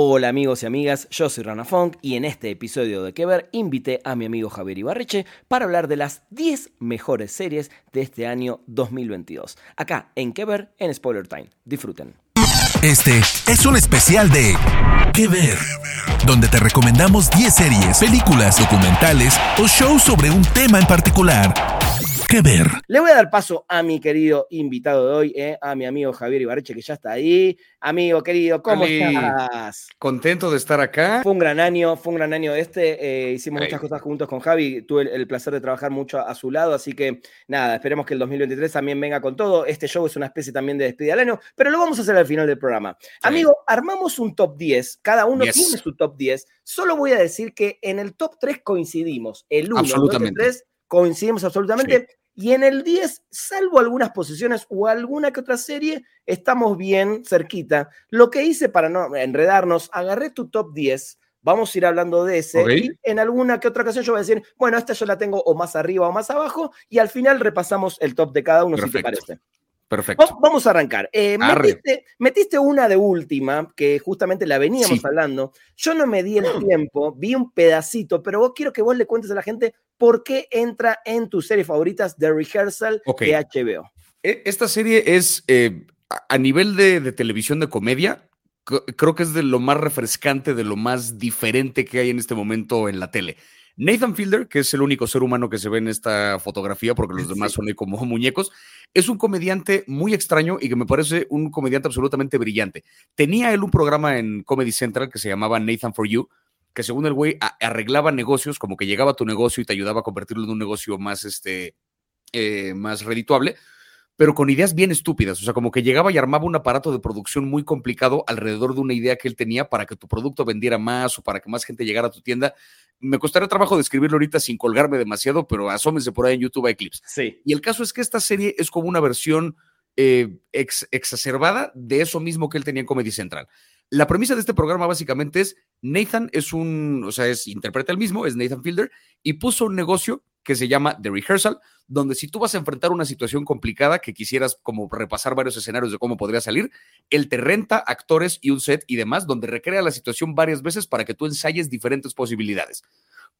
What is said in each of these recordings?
Hola amigos y amigas, yo soy Rana Funk y en este episodio de Que Ver invité a mi amigo Javier Ibarreche para hablar de las 10 mejores series de este año 2022. Acá en Que Ver en Spoiler Time. Disfruten. Este es un especial de Que Ver, donde te recomendamos 10 series, películas, documentales o shows sobre un tema en particular que ver. Le voy a dar paso a mi querido invitado de hoy, eh, a mi amigo Javier Ibarreche, que ya está ahí. Amigo querido, ¿cómo estás? Contento de estar acá. Fue un gran año, fue un gran año este. Eh, hicimos muchas cosas juntos con Javi. Tuve el, placer de trabajar mucho a, su lado, así que nada, esperemos que el 2023 también venga con todo. Este show es una especie también de despedida al año, pero lo vamos a hacer al final del programa. Amigo, armamos un top 10. Cada uno tiene su top 10. Solo voy a decir que en el top 3 coincidimos. El 1, el 3 coincidimos absolutamente. Y en el 10, salvo algunas posiciones o alguna que otra serie, estamos bien cerquita. Lo que hice para no enredarnos, agarré tu top 10, vamos a ir hablando de ese, y en alguna que otra ocasión yo voy a decir, bueno, esta yo la tengo o más arriba o más abajo, y al final repasamos el top de cada uno, si te parece. Perfecto. Vamos a arrancar. Eh, metiste, una de última, que justamente la veníamos hablando. Yo no me di el tiempo, vi un pedacito, pero vos quiero que vos le cuentes a la gente por qué entra en tus series favoritas de Rehearsal de HBO. E, esta serie es, eh, a nivel de, de televisión de comedia, creo que es de lo más refrescante, de lo más diferente que hay en este momento en la tele. Nathan Fielder, que es el único ser humano que se ve en esta fotografía, porque los demás son como muñecos, es un comediante muy extraño y que me parece un comediante absolutamente brillante. Tenía él un programa en Comedy Central que se llamaba Nathan for You, que según el güey arreglaba negocios, como que llegaba a tu negocio y te ayudaba a convertirlo en un negocio más, este, eh, más redituable pero con ideas bien estúpidas. O sea, como que llegaba y armaba un aparato de producción muy complicado alrededor de una idea que él tenía para que tu producto vendiera más o para que más gente llegara a tu tienda. Me costaría trabajo describirlo ahorita sin colgarme demasiado, pero asómense por ahí en YouTube hay clips. Sí. Y el caso es que esta serie es como una versión eh, exacerbada de eso mismo que él tenía en Comedy Central. La premisa de este programa básicamente es Nathan es un, o sea, es interpreta el mismo, es Nathan Fielder, y puso un negocio que se llama The Rehearsal, donde si tú vas a enfrentar una situación complicada que quisieras como repasar varios escenarios de cómo podría salir, él te renta actores y un set y demás, donde recrea la situación varias veces para que tú ensayes diferentes posibilidades.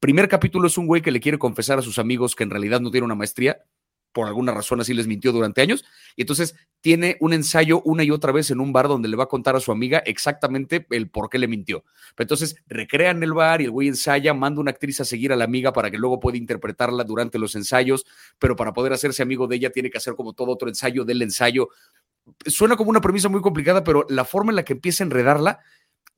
Primer capítulo es un güey que le quiere confesar a sus amigos que en realidad no tiene una maestría por alguna razón así les mintió durante años, y entonces tiene un ensayo una y otra vez en un bar donde le va a contar a su amiga exactamente el por qué le mintió. Pero entonces recrean el bar y el güey ensaya, manda una actriz a seguir a la amiga para que luego pueda interpretarla durante los ensayos, pero para poder hacerse amigo de ella tiene que hacer como todo otro ensayo del ensayo. Suena como una premisa muy complicada, pero la forma en la que empieza a enredarla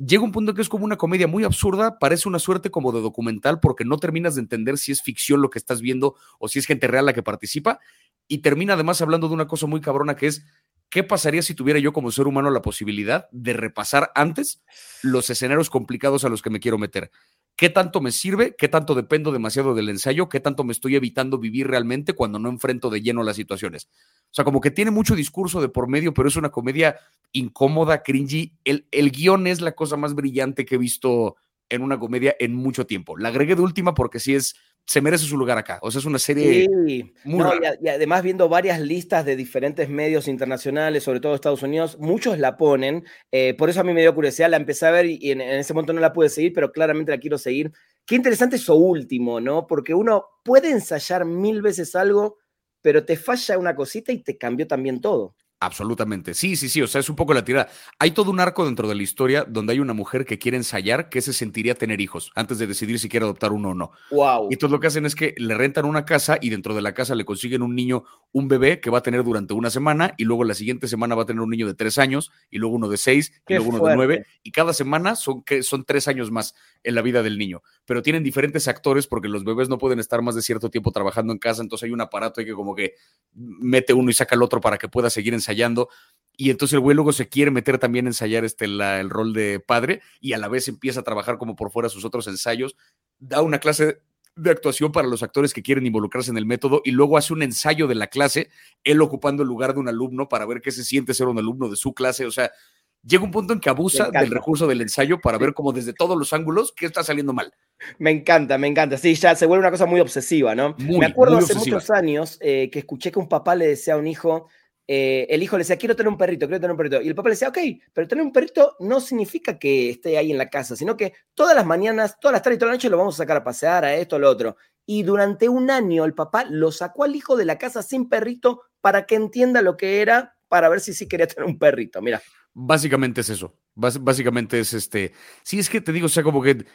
llega un punto que es como una comedia muy absurda, parece una suerte como de documental porque no terminas de entender si es ficción lo que estás viendo o si es gente real la que participa y termina además hablando de una cosa muy cabrona que es ¿qué pasaría si tuviera yo como ser humano la posibilidad de repasar antes los escenarios complicados a los que me quiero meter? ¿Qué tanto me sirve? ¿Qué tanto dependo demasiado del ensayo? ¿Qué tanto me estoy evitando vivir realmente cuando no enfrento de lleno las situaciones? O sea, como que tiene mucho discurso de por medio, pero es una comedia incómoda, cringy. El, el guion es la cosa más brillante que he visto en una comedia en mucho tiempo. La agregué de última porque sí es, se merece su lugar acá. O sea, es una serie muy no, y, además viendo varias listas de diferentes medios internacionales, sobre todo Estados Unidos, muchos la ponen. Eh, por eso a mí me dio curiosidad, la empecé a ver y, en, en, ese momento no la pude seguir, pero claramente la quiero seguir. Qué interesante eso último, ¿no? Porque uno puede ensayar mil veces algo pero te falla una cosita y te cambió también todo. Absolutamente. Sí, sí, sí. O sea, es un poco la tirada. Hay todo un arco dentro de la historia donde hay una mujer que quiere ensayar que se sentiría tener hijos antes de decidir si quiere adoptar uno o no. Wow. Y entonces lo que hacen es que le rentan una casa y dentro de la casa le consiguen un niño, un bebé que va a tener durante una semana y luego la siguiente semana va a tener un niño de tres años y luego uno de seis y luego uno de nueve. Y cada semana son, que son tres años más en la vida del niño. Pero tienen diferentes actores porque los bebés no pueden estar más de cierto tiempo trabajando en casa. Entonces hay un aparato que como que mete uno y saca el otro para que pueda seguir ensayando ensayando. Y entonces el güey luego se quiere meter también a ensayar este, el rol de padre y a la vez empieza a trabajar como por fuera sus otros ensayos. Da una clase de actuación para los actores que quieren involucrarse en el método y luego hace un ensayo de la clase, él ocupando el lugar de un alumno para ver qué se siente ser un alumno de su clase. O sea, llega un punto en que abusa del recurso del ensayo para ver como desde todos los ángulos qué está saliendo mal. Me encanta, me encanta. Sí, ya se vuelve una cosa muy obsesiva, ¿no? me acuerdo hace muchos años eh, que escuché que un papá le decía a un hijo, eh, el hijo le decía, quiero tener un perrito, quiero tener un perrito. Y el papá le decía, ok, pero tener un perrito no significa que esté ahí en la casa, sino que todas las mañanas, todas las tardes y toda la noche lo vamos a sacar a pasear, a esto, a lo otro. Y durante un año el papá lo sacó al hijo de la casa sin perrito para que entienda lo que era, para ver si sí quería tener un perrito. Mira. Básicamente es eso. básicamente es este. Sí, es que te digo, o sea, como que,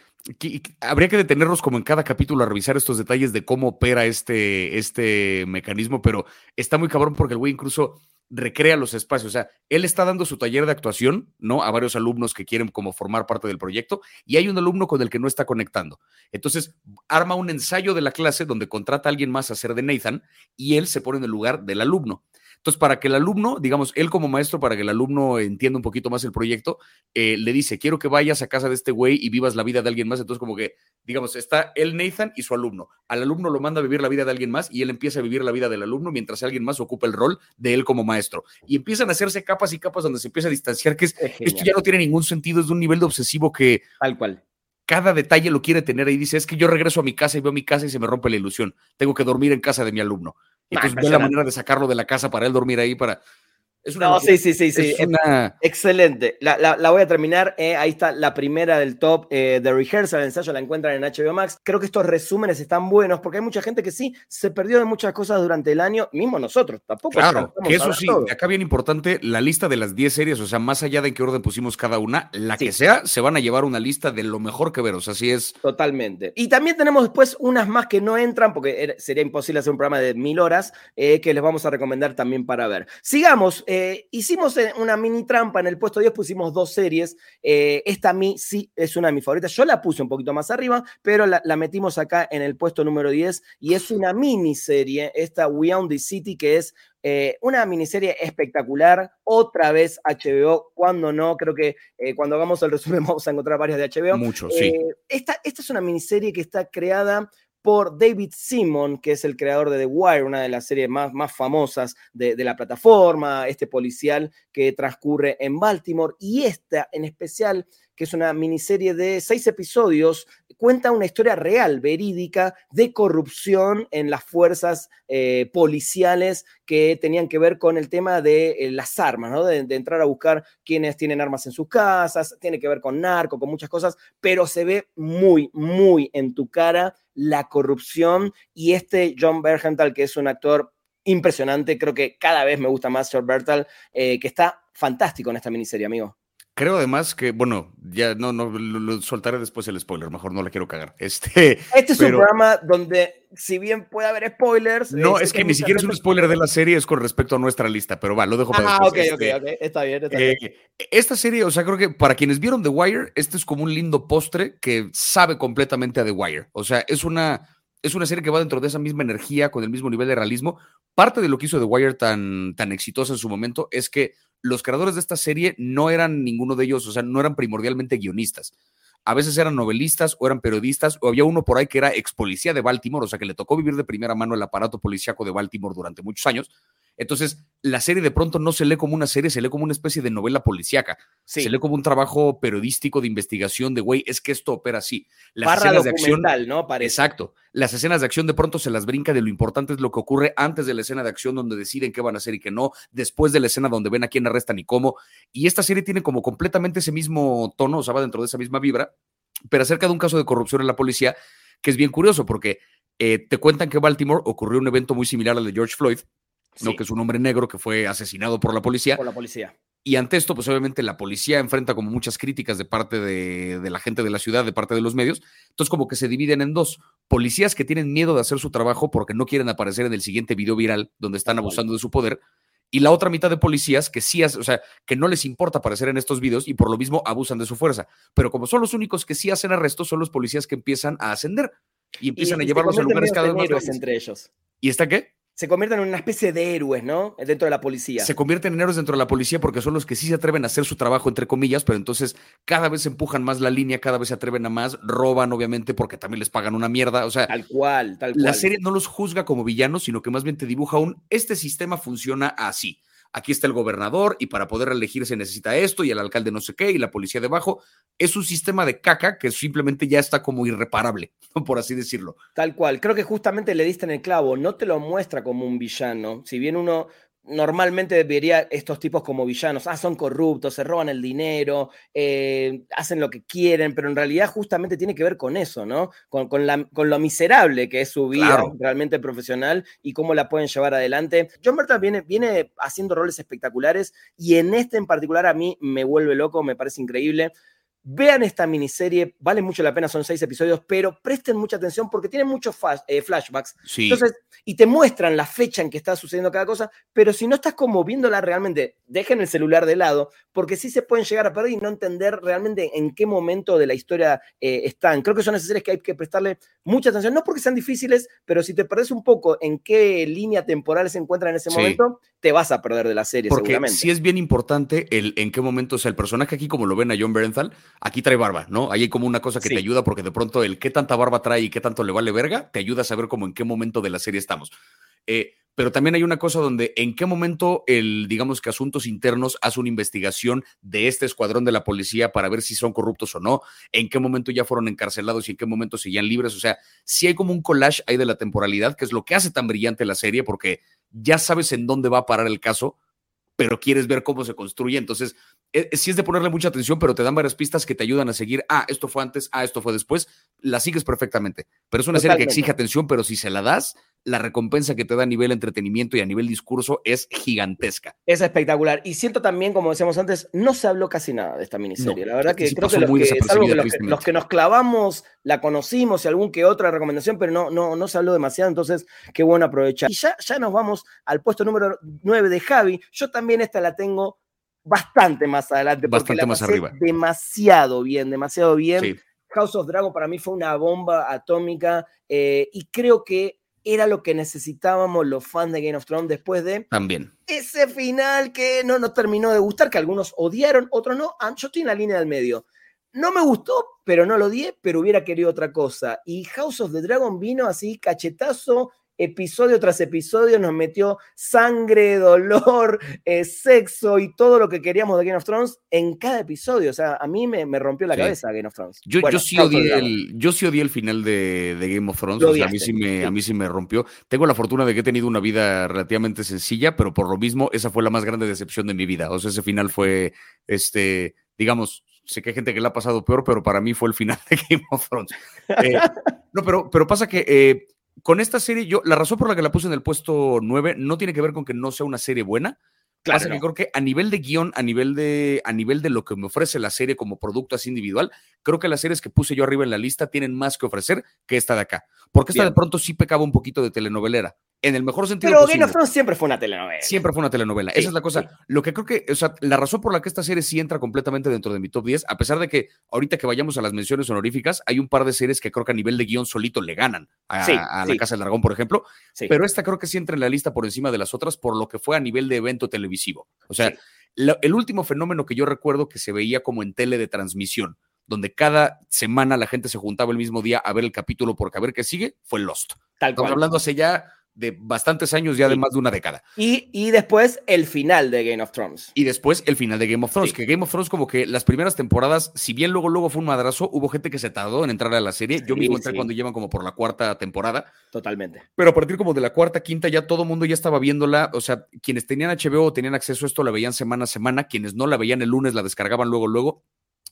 habría que detenernos como en cada capítulo a revisar estos detalles de cómo opera este, este mecanismo, pero está muy cabrón porque el güey incluso recrea los espacios. O sea, él está dando su taller de actuación, ¿no? A varios alumnos que quieren como formar parte del proyecto y hay un alumno con el que no está conectando. Entonces, arma un ensayo de la clase donde contrata a alguien más a ser de Nathan y él se pone en el lugar del alumno. Entonces, para que el alumno, digamos, él como maestro, para que el alumno entienda un poquito más el proyecto, eh, le dice, quiero que vayas a casa de este güey y vivas la vida de alguien más. Entonces, como que, digamos, está él, Nathan, y su alumno. Al alumno lo manda a vivir la vida de alguien más y él empieza a vivir la vida del alumno mientras alguien más ocupa el rol de él como maestro. Y empiezan a hacerse capas y capas donde se empieza a distanciar, que es, esto ya no tiene ningún sentido, es de un nivel de obsesivo que... Tal cual cada detalle lo quiere tener ahí. Dice, es que yo regreso a mi casa y veo mi casa y se me rompe la ilusión. Tengo que dormir en casa de mi alumno. Y pues ve la manera de sacarlo de la casa para él dormir ahí para no, sí, sí, sí, sí. Excelente. La, voy a terminar. Eh, ahí está la primera del top de eh, Rehearsal, el ensayo, la encuentran en HBO Max. Creo que estos resúmenes están buenos porque hay mucha gente que sí se perdió de muchas cosas durante el año, mismo nosotros, tampoco. Claro, que eso sí, acá bien importante, la lista de las 10 series, o sea, más allá de en qué orden pusimos cada una, la que sea, se van a llevar una lista de lo mejor que ver, o sea, así es. Totalmente. Y también tenemos después unas más que no entran porque sería imposible hacer un programa de mil horas eh, que les vamos a recomendar también para ver. Sigamos. Eh, hicimos eh, una mini trampa en el puesto 10, pusimos dos series. Eh, esta a mí sí es una de mis favoritas. Yo la puse un poquito más arriba, pero la, metimos acá en el puesto número 10 y es una miniserie, esta We Own the City, que es una miniserie espectacular. Otra vez HBO, cuando no, creo que cuando hagamos el resumen vamos a encontrar varias de HBO. Mucho, sí. Esta, esta es una miniserie que está creada por David Simon, que es el creador de The Wire, una de las series más, más famosas de, la plataforma, este policial que transcurre en Baltimore, y esta en especial, que es una miniserie de seis episodios, cuenta una historia real, verídica, de corrupción en las fuerzas eh, policiales que tenían que ver con el tema de eh, las armas, ¿no? De, de, entrar a buscar quienes tienen armas en sus casas, tiene que ver con narco, con muchas cosas, pero se ve muy, muy en tu cara la corrupción y este John Bergenthal, que es un actor impresionante, creo que cada vez me gusta más John Bertal, eh, que está fantástico en esta miniserie, amigo. Creo además que, bueno, ya no, no lo, soltaré después el spoiler, mejor no la quiero cagar. Este, este es un programa donde, si bien puede haber spoilers. No, es que, ni siquiera es un spoiler de la serie, es con respecto a nuestra lista, pero va, lo dejo para ah, después. ok, este, ok, ok, está bien, está bien. Eh, esta serie, o sea, creo que para quienes vieron The Wire, este es como un lindo postre que sabe completamente a The Wire. O sea, es una, es una serie que va dentro de esa misma energía, con el mismo nivel de realismo. Parte de lo que hizo The Wire tan, tan exitosa en su momento es que los creadores de esta serie no eran ninguno de ellos, o sea, no eran primordialmente guionistas. A veces eran novelistas o eran periodistas, o había uno por ahí que era ex policía de Baltimore, o sea, que le tocó vivir de primera mano el aparato policíaco de Baltimore durante muchos años, entonces, la serie de pronto no se lee como una serie, se lee como una especie de novela policíaca. Se lee como un trabajo periodístico de investigación de, güey, es que esto opera así. Las escenas de acción. ¿no? Exacto. Las escenas de acción de pronto se las brinca de lo importante es lo que ocurre antes de la escena de acción donde deciden qué van a hacer y qué no, después de la escena donde ven a quién arrestan y cómo. Y esta serie tiene como completamente ese mismo tono, o sea, va dentro de esa misma vibra, pero acerca de un caso de corrupción en la policía que es bien curioso porque eh, te cuentan que en Baltimore ocurrió un evento muy similar al de George Floyd ¿no? que es un hombre negro que fue asesinado por la policía. Por la policía. Y ante esto, pues obviamente la policía enfrenta como muchas críticas de parte de, la gente de la ciudad, de parte de los medios. Entonces como que se dividen en dos. Policías que tienen miedo de hacer su trabajo porque no quieren aparecer en el siguiente video viral donde están abusando de su poder. Y la otra mitad de policías que sí, o sea, que no les importa aparecer en estos videos y por lo mismo abusan de su fuerza. Pero como son los únicos que sí hacen arrestos, son los policías que empiezan a ascender y empiezan a llevarlos a lugares cada vez más entre ellos. ¿Y está qué? Se convierten en una especie de héroes, ¿no? Dentro de la policía. Se convierten en héroes dentro de la policía porque son los que sí se atreven a hacer su trabajo, entre comillas, pero entonces cada vez empujan más la línea, cada vez se atreven a más, roban, obviamente, porque también les pagan una mierda. O sea, tal cual, tal cual. La serie no los juzga como villanos, sino que más bien te dibuja un, este sistema funciona así aquí está el gobernador y para poder elegir se necesita esto y el alcalde no sé qué y la policía debajo. Es un sistema de caca que simplemente ya está como irreparable, por así decirlo. Tal cual. Creo que justamente le diste en el clavo. No te lo muestra como un villano. Si bien uno normalmente vería estos tipos como villanos. Ah, son corruptos, se roban el dinero, eh, hacen lo que quieren, pero en realidad justamente tiene que ver con eso, ¿no? Con, lo miserable que es su vida realmente profesional y cómo la pueden llevar adelante. John Berta viene, viene haciendo roles espectaculares y en este en particular a mí me vuelve loco, me parece increíble. Vean esta miniserie, vale mucho la pena, son seis episodios, pero presten mucha atención porque tiene muchos eh, flashbacks. Entonces, y te muestran la fecha en que está sucediendo cada cosa, pero si no estás como viéndola realmente, dejen el celular de lado, porque sí se pueden llegar a perder y no entender realmente en qué momento de la historia eh, están. Creo que son esas series que hay que prestarle mucha atención, no porque sean difíciles, pero si te perdes un poco en qué línea temporal se encuentra en ese momento, te vas a perder de la serie porque seguramente. Sí es bien importante el en qué momento, o sea, el personaje aquí, como lo ven a John Berenthal, aquí trae barba, ¿no? Ahí hay como una cosa que te ayuda porque de pronto el qué tanta barba trae y qué tanto le vale verga, te ayuda a saber como en qué momento de la serie estamos. Eh, pero también hay una cosa donde en qué momento el, digamos que Asuntos Internos hace una investigación de este escuadrón de la policía para ver si son corruptos o no, en qué momento ya fueron encarcelados y en qué momento seguían libres. O sea, sí hay como un collage ahí de la temporalidad, que es lo que hace tan brillante la serie, porque ya sabes en dónde va a parar el caso, pero quieres ver cómo se construye. Entonces, e, e, sí es de ponerle mucha atención, pero te dan varias pistas que te ayudan a seguir. Ah, esto fue antes, ah, esto fue después. La sigues perfectamente. Pero es una serie que exige atención, pero si se la das, la recompensa que te da a nivel entretenimiento y a nivel discurso es gigantesca. Es espectacular. Y siento también, como decíamos antes, no se habló casi nada de esta miniserie. la verdad que creo que, los que, nos clavamos la conocimos y algún que otra recomendación, pero no, no, no se habló demasiado, entonces qué bueno aprovechar. Y ya, ya nos vamos al puesto número 9 de Javi. Yo también esta la tengo bastante más adelante. Bastante más arriba. Demasiado bien, demasiado bien. House of Dragon para mí fue una bomba atómica eh, y creo que era lo que necesitábamos los fans de Game of Thrones después de también ese final que no nos terminó de gustar, que algunos odiaron, otros no. Ah, yo estoy en la línea del medio. No me gustó, pero no lo odié, pero hubiera querido otra cosa. Y House of the Dragon vino así, cachetazo, episodio tras episodio nos metió sangre, dolor, eh, sexo y todo lo que queríamos de Game of Thrones en cada episodio. O sea, a mí me, rompió la cabeza Game of Thrones. Yo, sí odié el, yo sí odié el final de, Game of Thrones. a, mí sí me, a mí sí me rompió. Tengo la fortuna de que he tenido una vida relativamente sencilla, pero por lo mismo, esa fue la más grande decepción de mi vida. O sea, ese final fue, este, digamos, sé que hay gente que le ha pasado peor, pero para mí fue el final de Game of Thrones. Eh, no, pero, pero pasa que eh, con esta serie, yo, la razón por la que la puse en el puesto 9 no tiene que ver con que no sea una serie buena. Claro. que creo que a nivel de guion, a nivel de, a nivel de lo que me ofrece la serie como producto así individual, creo que las series que puse yo arriba en la lista tienen más que ofrecer que esta de acá. Porque esta de pronto sí pecaba un poquito de telenovelera en el mejor sentido. Pero Game of Thrones siempre fue una telenovela. Siempre fue una telenovela. Esa es la cosa. Lo que creo que, o sea, la razón por la que esta serie sí entra completamente dentro de mi top 10, a pesar de que ahorita que vayamos a las menciones honoríficas, hay un par de series que creo que a nivel de guion solito le ganan a, La Casa del Dragón, por ejemplo. Pero esta creo que sí entra en la lista por encima de las otras por lo que fue a nivel de evento televisivo. O sea, el último fenómeno que yo recuerdo que se veía como en tele de transmisión donde cada semana la gente se juntaba el mismo día a ver el capítulo porque a ver qué sigue, fue Lost. Tal Estamos hablando hace ya de bastantes años, ya de más de una década. Y, y, después el final de Game of Thrones. Y después el final de Game of Thrones, que Game of Thrones como que las primeras temporadas, si bien luego luego fue un madrazo, hubo gente que se tardó en entrar a la serie. Yo mismo entré cuando llevan como por la cuarta temporada. Totalmente. Pero a partir como de la cuarta, quinta, ya todo el mundo ya estaba viéndola. O sea, quienes tenían HBO o tenían acceso a esto la veían semana a semana, quienes no la veían el lunes la descargaban luego luego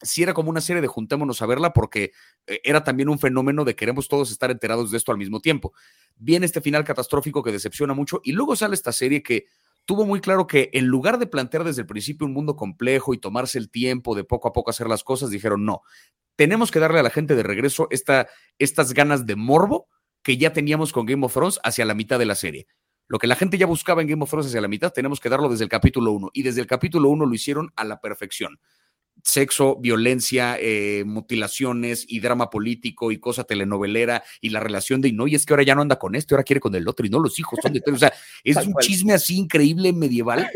sí era como una serie de juntémonos a verla porque eh, era también un fenómeno de queremos todos estar enterados de esto al mismo tiempo. Viene este final catastrófico que decepciona mucho y luego sale esta serie que tuvo muy claro que en lugar de plantear desde el principio un mundo complejo y tomarse el tiempo de poco a poco hacer las cosas, dijeron no, tenemos que darle a la gente de regreso esta, estas ganas de morbo que ya teníamos con Game of Thrones hacia la mitad de la serie. Lo que la gente ya buscaba en Game of Thrones hacia la mitad, tenemos que darlo desde el capítulo 1. Y desde el capítulo 1 lo hicieron a la perfección sexo, violencia, eh, mutilaciones y drama político y cosa telenovelera y la relación de, no, y es que ahora ya no anda con este, ahora quiere con el otro y no los hijos son de O sea, es un chisme así increíble medieval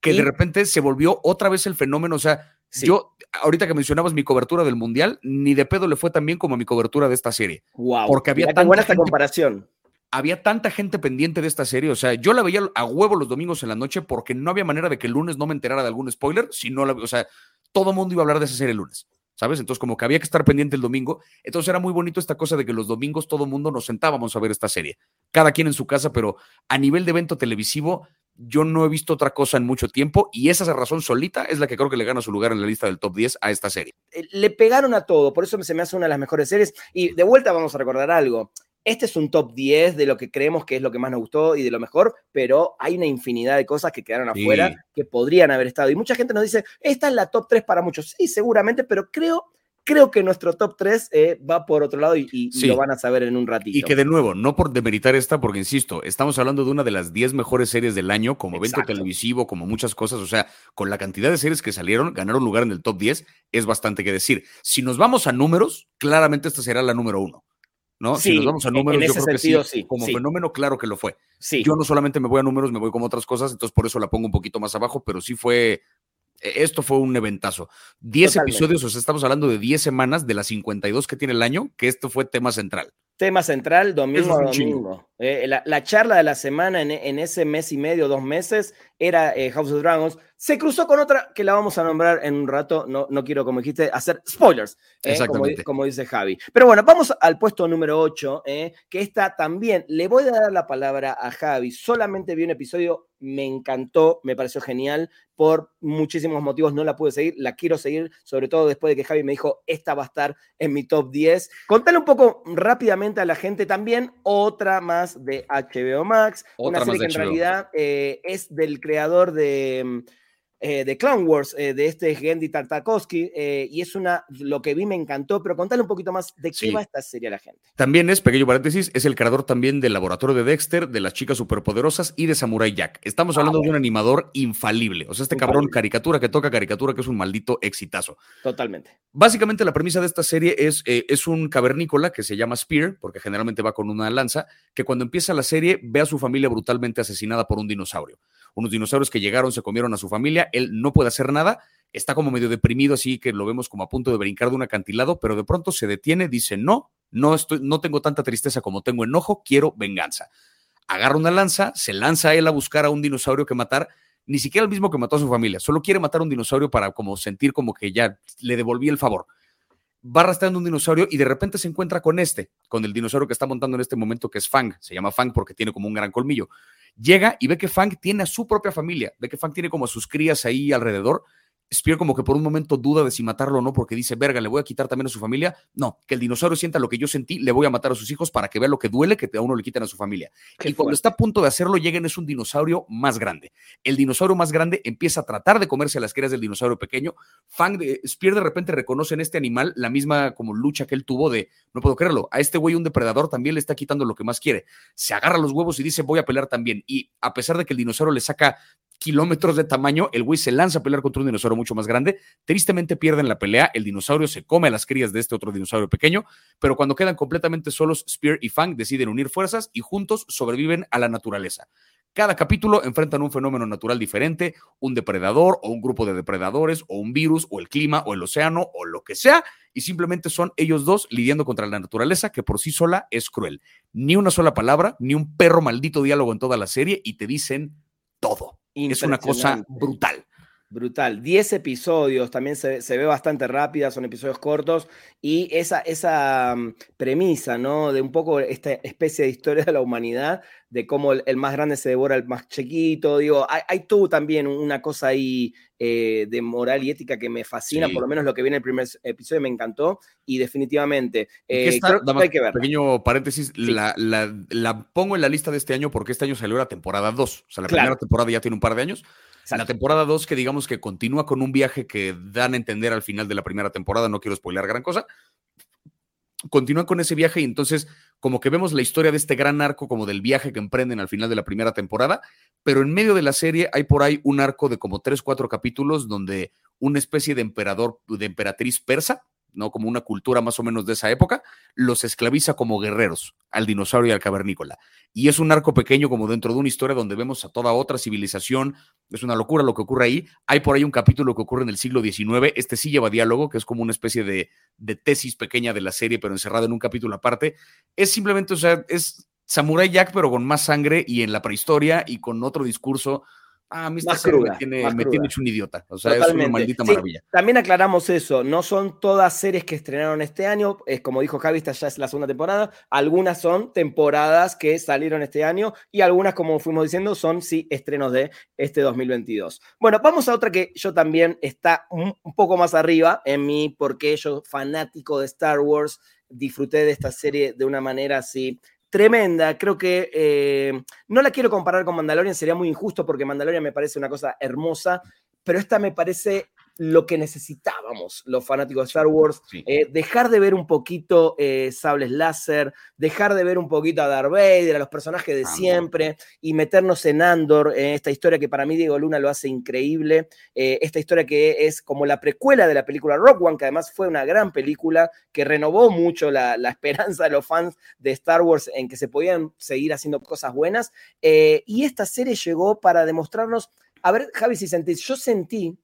que de repente se volvió otra vez el fenómeno. O sea, yo, ahorita que mencionabas mi cobertura del mundial, ni de pedo le fue tan bien como mi cobertura de esta serie. Wow. Porque había tan buena esta comparación había tanta gente pendiente de esta serie. O sea, yo la veía a huevo los domingos en la noche porque no había manera de que el lunes no me enterara de algún spoiler. Si no la, o sea, todo mundo iba a hablar de esa serie el lunes. ¿Sabes? Entonces, como que había que estar pendiente el domingo. Entonces, era muy bonito esta cosa de que los domingos todo mundo nos sentábamos a ver esta serie. Cada quien en su casa, pero a nivel de evento televisivo, yo no he visto otra cosa en mucho tiempo y esa razón solita es la que creo que le gana su lugar en la lista del top 10 a esta serie. Eh, le pegaron a todo, por eso se me hace una de las mejores series. Y de vuelta vamos a recordar algo. Este es un top 10 de lo que creemos que es lo que más nos gustó y de lo mejor, pero hay una infinidad de cosas que quedaron afuera que podrían haber estado. Y mucha gente nos dice, esta es la top 3 para muchos. Sí, seguramente, pero creo creo que nuestro top 3 eh, va por otro lado y, lo van a saber en un ratito. Y que de nuevo, no por demeritar esta, porque insisto, estamos hablando de una de las 10 mejores series del año, como evento televisivo, como muchas cosas, o sea, con la cantidad de series que salieron, ganaron lugar en el top 10, es bastante que decir. Si nos vamos a números, claramente esta será la número uno. ¿No? si nos vamos a números, yo creo que sí, como fenómeno, claro que lo fue. Yo no solamente me voy a números, me voy con otras cosas, entonces por eso la pongo un poquito más abajo, pero sí fue e, esto fue un eventazo. 10 episodios, o sea, estamos hablando de 10 semanas de las 52 que tiene el año, que esto fue tema central. Tema central, domingo a domingo. Eh, la, charla de la semana en, ese mes y medio, dos meses, era eh, House of Dragons. Se cruzó con otra que la vamos a nombrar en un rato. No, no quiero, como dijiste, hacer spoilers, eh, como, como, dice Javi. Pero bueno, vamos al puesto número 8, que está también. Le voy a dar la palabra a Javi. Solamente vi un episodio, me encantó, me pareció genial. Por muchísimos motivos no la pude seguir, la quiero seguir, sobre todo después de que Javi me dijo, esta va a estar en mi top 10. Contale un poco rápidamente a la gente también otra más de HBO Max, una serie que en realidad eh, es del creador de mm, eh, de Clown Wars, eh, de este Gendy Tartakovsky, eh, y es una, lo que vi me encantó, pero contale un poquito más de qué va esta serie a la gente. También es, pequeño paréntesis, es el creador también del Laboratorio de Dexter, de las chicas superpoderosas y de Samurai Jack. Estamos ah, hablando de un animador infalible, o sea, este cabrón caricatura que toca caricatura, que es un maldito exitazo. Totalmente. Básicamente la premisa de esta serie es, es un cavernícola que se llama Spear, porque generalmente va con una lanza, que cuando empieza la serie ve a su familia brutalmente asesinada por un dinosaurio unos dinosaurios que llegaron, se comieron a su familia, él no puede hacer nada, está como medio deprimido, así que lo vemos como a punto de brincar de un acantilado, pero de pronto se detiene, dice, no, no, estoy, no tengo tanta tristeza como tengo enojo, quiero venganza. Agarra una lanza, se lanza a él a buscar a un dinosaurio que matar, ni siquiera el mismo que mató a su familia, solo quiere matar a un dinosaurio para como sentir como que ya le devolví el favor. Va arrastrando un dinosaurio y de repente se encuentra con este, con el dinosaurio que está montando en este momento, que es Fang. Se llama Fang porque tiene como un gran colmillo. Llega y ve que Fang tiene a su propia familia, ve que Fang tiene como a sus crías ahí alrededor. Spear como que por un momento duda de si matarlo o no, porque dice, verga, le voy a quitar también a su familia. No, que el dinosaurio sienta lo que yo sentí, le voy a matar a sus hijos para que vea lo que duele que a uno le quiten a su familia. y cuando está a punto de hacerlo, lleguen es un dinosaurio más grande. El dinosaurio más grande empieza a tratar de comerse a las crías del dinosaurio pequeño. Fang, de, Spear de repente reconoce en este animal la misma como lucha que él tuvo de, no puedo creerlo, a este güey un depredador también le está quitando lo que más quiere. Se agarra los huevos y dice, voy a pelear también. Y a pesar de que el dinosaurio le saca kilómetros de tamaño, el güey se lanza a pelear contra un dinosaurio mucho más grande. Tristemente pierden la pelea, el dinosaurio se come a las crías de este otro dinosaurio pequeño, pero cuando quedan completamente solos, Spear y Fang deciden unir fuerzas y juntos sobreviven a la naturaleza. Cada capítulo enfrentan un fenómeno natural diferente, un depredador o un grupo de depredadores o un virus o el clima o el océano o lo que sea, y simplemente son ellos dos lidiando contra la naturaleza que por sí sola es cruel. Ni una sola palabra, ni un perro maldito diálogo en toda la serie y te dicen. Es una cosa brutal. Brutal. Diez episodios, también se, ve bastante rápida, son episodios cortos. Y esa, esa mm, premisa, ¿no? De un poco esta especie de historia de la humanidad, de cómo el, más grande se devora al más chiquito. Digo, hay, hay tú también una cosa ahí eh, de moral y ética que me fascina, por lo menos lo que viene en el primer episodio me encantó. Y definitivamente, eh, hay que ver. Pequeño paréntesis, la, la, pongo en la lista de este año porque este año salió la temporada 2. O sea, la primera temporada ya tiene un par de años. La temporada 2, que digamos que continúa con un viaje que dan a entender al final de la primera temporada, no quiero spoiler gran cosa, continúa con ese viaje y entonces como que vemos la historia de este gran arco como del viaje que emprenden al final de la primera temporada, pero en medio de la serie hay por ahí un arco de como tres, cuatro capítulos donde una especie de emperador, de emperatriz persa, ¿no? Como una cultura más o menos de esa época, los esclaviza como guerreros al dinosaurio y al cavernícola. Y es un arco pequeño como dentro de una historia donde vemos a toda otra civilización. Es una locura lo que ocurre ahí. Hay por ahí un capítulo que ocurre en el siglo XIX. Este sí lleva diálogo, que es como una especie de, de tesis pequeña de la serie, pero encerrada en un capítulo aparte. Es simplemente, o sea, es Samurai Jack, pero con más sangre y en la prehistoria y con otro discurso ah, a mí esta serie me tiene, me tiene hecho un idiota. O sea, es una maldita maravilla. También aclaramos eso, no son todas series que estrenaron este año, es como dijo Javi, esta ya es la segunda temporada, algunas son temporadas que salieron este año y algunas, como fuimos diciendo, son sí estrenos de este 2022. Bueno, vamos a otra que yo también está un, poco más arriba en mí, porque yo fanático de Star Wars, disfruté de esta serie de una manera así tremenda. Creo que eh, no la quiero comparar con Mandalorian, sería muy injusto porque Mandalorian me parece una cosa hermosa, pero esta me parece lo que necesitábamos los fanáticos de Star Wars. Eh, dejar de ver un poquito eh, sables láser, dejar de ver un poquito a Darth Vader, a los personajes de siempre y meternos en Andor, en esta historia que para mí Diego Luna lo hace increíble. Eh, esta historia que es como la precuela de la película Rock One, que además fue una gran película que renovó mucho la, la esperanza de los fans de Star Wars en que se podían seguir haciendo cosas buenas. y esta serie llegó para demostrarnos. A ver, Javi, si sentís, yo sentí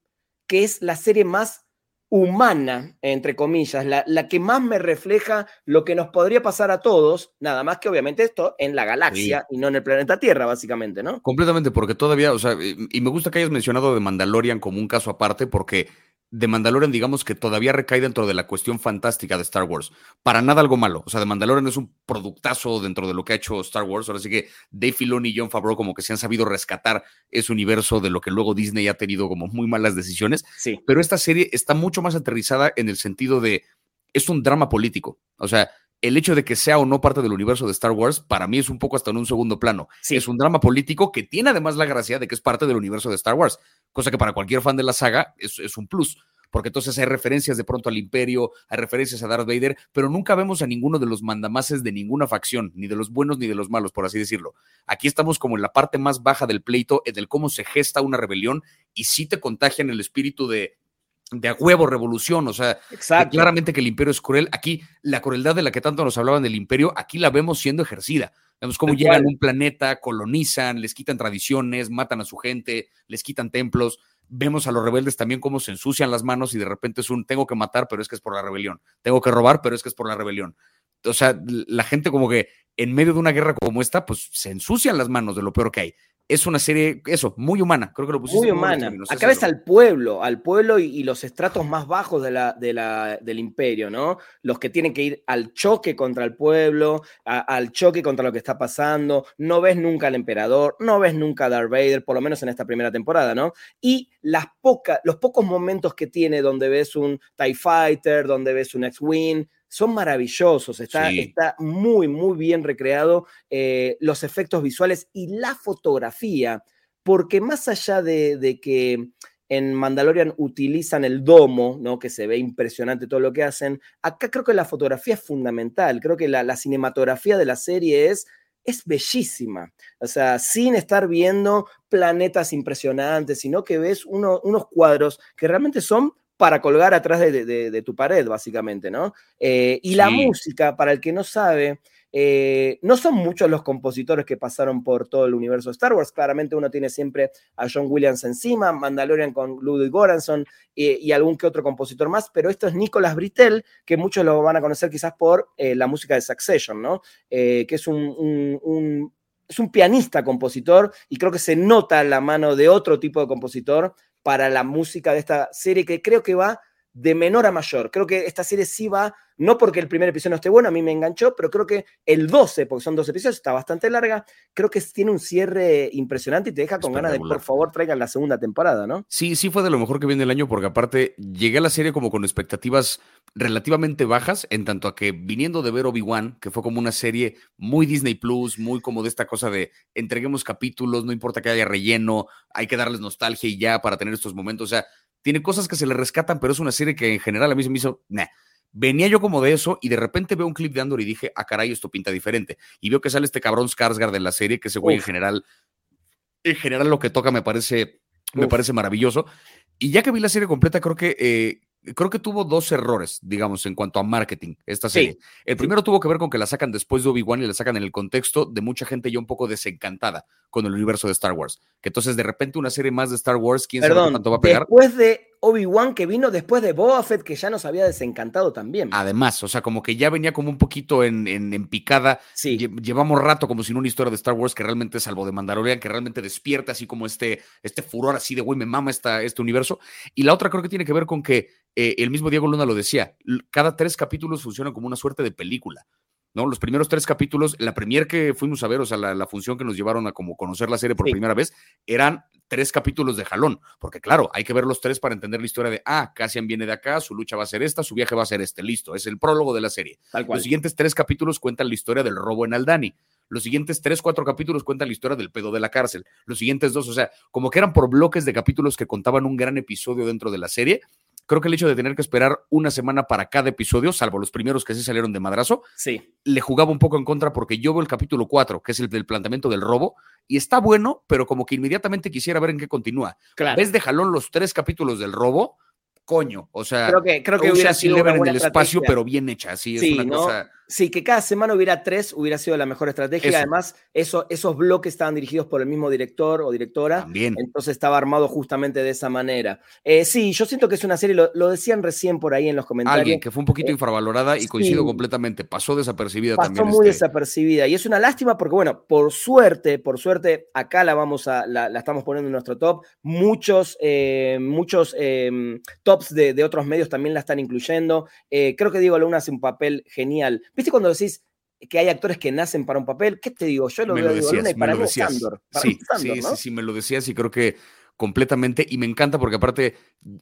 que es la serie más humana, entre comillas, la, la, que más me refleja lo que nos podría pasar a todos, nada más que obviamente esto en la galaxia y no en el planeta Tierra, básicamente, ¿no? Completamente, porque todavía, o sea, y me gusta que hayas mencionado de Mandalorian como un caso aparte, porque de Mandalorian, digamos que todavía recae dentro de la cuestión fantástica de Star Wars. Para nada algo malo. O sea, de Mandalorian es un productazo dentro de lo que ha hecho Star Wars. Ahora sí que Dave Filoni y John Favreau como que se han sabido rescatar ese universo de lo que luego Disney ha tenido como muy malas decisiones. Sí. Pero esta serie está mucho más aterrizada en el sentido de es un drama político. O sea, el hecho de que sea o no parte del universo de Star Wars, para mí es un poco hasta en un segundo plano. Sí. Es un drama político que tiene además la gracia de que es parte del universo de Star Wars, cosa que para cualquier fan de la saga es, es un plus porque entonces hay referencias de pronto al imperio, hay referencias a Darth Vader, pero nunca vemos a ninguno de los mandamases de ninguna facción, ni de los buenos ni de los malos, por así decirlo. Aquí estamos como en la parte más baja del pleito, en el cómo se gesta una rebelión y sí te contagian el espíritu de, de a huevo revolución, o sea, claramente que el imperio es cruel. Aquí la crueldad de la que tanto nos hablaban del imperio, aquí la vemos siendo ejercida. Vemos cómo llegan a un planeta, colonizan, les quitan tradiciones, matan a su gente, les quitan templos. Vemos a los rebeldes también cómo se ensucian las manos y de repente es un tengo que matar, pero es que es por la rebelión. Tengo que robar, pero es que es por la rebelión. O sea, la gente como que en medio de una guerra como esta, pues se ensucian las manos de lo peor que hay es una serie, eso, muy humana, creo que lo pusiste. Muy humana. Acá ves al pueblo, al pueblo y, los estratos más bajos de la, de la, del imperio, ¿no? Los que tienen que ir al choque contra el pueblo, al choque contra lo que está pasando. No ves nunca al emperador, no ves nunca a Darth Vader, por lo menos en esta primera temporada, ¿no? Y las pocas, los pocos momentos que tiene donde ves un TIE Fighter, donde ves un X-Wing, son maravillosos, está, está muy, muy bien recreado eh, los efectos visuales y la fotografía, porque más allá de, que en Mandalorian utilizan el domo, ¿no? que se ve impresionante todo lo que hacen, acá creo que la fotografía es fundamental, creo que la, cinematografía de la serie es es bellísima. O sea, sin estar viendo planetas impresionantes, sino que ves unos cuadros que realmente son para colgar atrás de, tu pared, básicamente, ¿no? Eh, y la música, para el que no sabe, eh, no son muchos los compositores que pasaron por todo el universo de Star Wars. Claramente uno tiene siempre a John Williams encima, Mandalorian con Ludwig Göransson y, algún que otro compositor más, pero esto es Nicolas Britell, que muchos lo van a conocer quizás por eh, la música de Succession, ¿no? que es un, es un pianista compositor y creo que se nota la mano de otro tipo de compositor para la música de esta serie que creo que va de menor a mayor. Creo que esta serie sí va, no porque el primer episodio no esté bueno, a mí me enganchó, pero creo que el 12, porque son dos episodios, está bastante larga, creo que tiene un cierre impresionante y te deja con ganas de, por favor, traigan la segunda temporada, ¿no? Sí, sí fue de lo mejor que viene el año, porque aparte llegué a la serie como con expectativas relativamente bajas, en tanto a que viniendo de ver Obi-Wan, que fue como una serie muy Disney Plus, muy como de esta cosa de entreguemos capítulos, no importa que haya relleno, hay que darles nostalgia y ya para tener estos momentos, o sea, tiene cosas que se le rescatan, pero es una serie que en general a mí se me hizo, nah. Venía yo como de eso y de repente veo un clip de Andor y dije, ah, caray, esto pinta diferente. Y veo que sale este cabrón Skarsgård de la serie, que ese güey en general, en general lo que toca me parece, me parece maravilloso. Y ya que vi la serie completa, creo que eh, creo que tuvo dos errores, digamos, en cuanto a marketing, esta serie. El primero tuvo que ver con que la sacan después de Obi-Wan y la sacan en el contexto de mucha gente ya un poco desencantada con el universo de Star Wars. Que entonces de repente una serie más de Star Wars, quién sabe cuánto va a pegar. Después de Obi-Wan que vino después de Boba Fett, que ya nos había desencantado también. Además, o sea, como que ya venía como un poquito en, en, picada. Sí. llevamos rato como sin una historia de Star Wars que realmente salvo de Mandalorian, que realmente despierta así como este, este furor así de, güey, me mama esta, este universo. Y la otra creo que tiene que ver con que eh, el mismo Diego Luna lo decía, cada tres capítulos funcionan como una suerte de película. ¿No? Los primeros tres capítulos, la premier que fuimos a ver, o sea, la, función que nos llevaron a como conocer la serie por primera vez, eran tres capítulos de jalón, porque claro, hay que ver los tres para entender la historia de, ah, Cassian viene de acá, su lucha va a ser esta, su viaje va a ser este, listo, es el prólogo de la serie. Los siguientes tres capítulos cuentan la historia del robo en Aldani. Los siguientes tres, cuatro capítulos cuentan la historia del pedo de la cárcel. Los siguientes dos, o sea, como que eran por bloques de capítulos que contaban un gran episodio dentro de la serie, creo que el hecho de tener que esperar una semana para cada episodio, salvo los primeros que sí salieron de madrazo, sí. le jugaba un poco en contra porque yo veo el capítulo 4, que es el del planteamiento del robo, y está bueno, pero como que inmediatamente quisiera ver en qué continúa. Claro. Ves de jalón los tres capítulos del robo, coño, o sea, creo que, creo que hubiera sido en el espacio, pero bien hecha, así es una cosa Sí, que cada semana hubiera tres hubiera sido la mejor estrategia. Además, eso, esos bloques estaban dirigidos por el mismo director o directora. También. Entonces estaba armado justamente de esa manera. Eh, sí, yo siento que es una serie, lo, decían recién por ahí en los comentarios. Alguien que fue un poquito eh, infravalorada y coincido completamente. Pasó desapercibida también. Pasó muy este desapercibida. Y es una lástima porque, bueno, por suerte, por suerte, acá la vamos a, la, estamos poniendo en nuestro top. Muchos, eh, muchos em, tops de, de, otros medios también la están incluyendo. creo que Diego Luna hace un papel genial ¿Viste cuando decís que hay actores que nacen para un papel? ¿Qué te digo? Yo lo me veo lo decías, para me lo decías. sí, sí, sí, sí, me lo decías y creo que completamente y me encanta porque aparte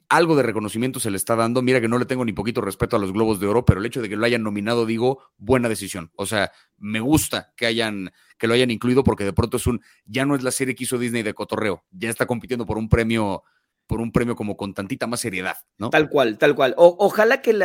algo de reconocimiento se le está dando. Mira que no le tengo ni poquito respeto a los Globos de Oro, pero el hecho de que lo hayan nominado, digo, buena decisión. O sea, me gusta que hayan que lo hayan incluido porque de pronto es un ya no es la serie que hizo Disney de cotorreo, ya está compitiendo por un premio por un premio como con tantita más seriedad, ¿no? Tal cual, tal cual. ojalá que,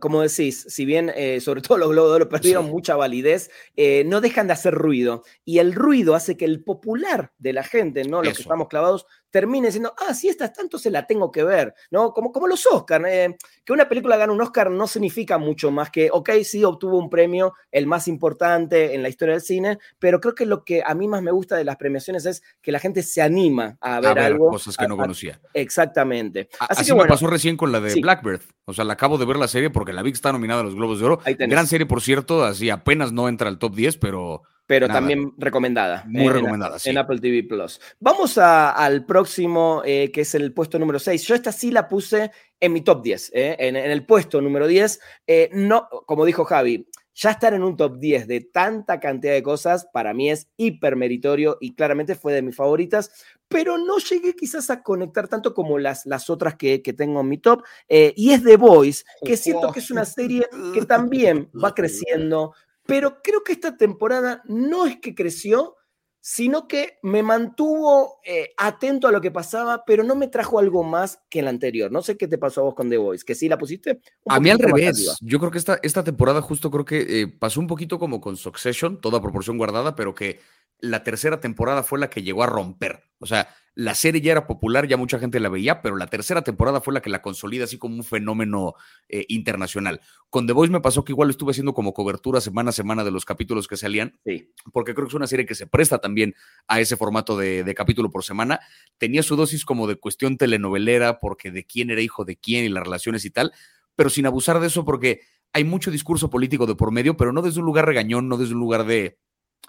como decís, si bien eh, sobre todo los Globos de Oro perdieron mucha validez, eh, no dejan de hacer ruido. Y el ruido hace que el popular de la gente, ¿no? Los que estamos clavados, termine siendo, ah, si esta está, entonces la tengo que ver, ¿no? Como, como los Oscars. Eh, que una película gane un Oscar no significa mucho más que, ok, sí, obtuvo un premio, el más importante en la historia del cine, pero creo que lo que a mí más me gusta de las premiaciones es que la gente se anima a ver, algo. cosas que no conocía. exactamente. Así, me pasó recién con la de Blackbird. O sea, la acabo de ver la serie porque la vi que está nominada a los Globos de Oro. Gran serie, por cierto, así apenas no entra al top 10, pero pero también recomendada. Muy recomendada, sí. En Apple TV Plus. Vamos al próximo, eh, que es el puesto número 6. Yo esta sí la puse en mi top 10, eh, en, el puesto número 10. Eh, no, como dijo Javi, ya estar en un top 10 de tanta cantidad de cosas, para mí es hiper meritorio y claramente fue de mis favoritas, pero no llegué quizás a conectar tanto como las, las otras que, que tengo en mi top. y es The Voice, que siento que es una serie que también va creciendo, pero creo que esta temporada no es que creció, sino que me mantuvo eh, atento a lo que pasaba, pero no me trajo algo más que la anterior. No sé qué te pasó a vos con The Voice, que sí la pusiste. A mí al revés. Yo creo que esta, esta temporada justo creo que eh, pasó un poquito como con Succession, toda proporción guardada, pero que la tercera temporada fue la que llegó a romper. O sea, la serie ya era popular, ya mucha gente la veía, pero la tercera temporada fue la que la consolida así como un fenómeno eh, internacional. Con The Voice me pasó que igual estuve haciendo como cobertura semana a semana de los capítulos que salían, sí. porque creo que es una serie que se presta también a ese formato de, de, capítulo por semana. Tenía su dosis como de cuestión telenovelera, porque de quién era hijo de quién y las relaciones y tal, pero sin abusar de eso, porque hay mucho discurso político de por medio, pero no desde un lugar regañón, no desde un lugar de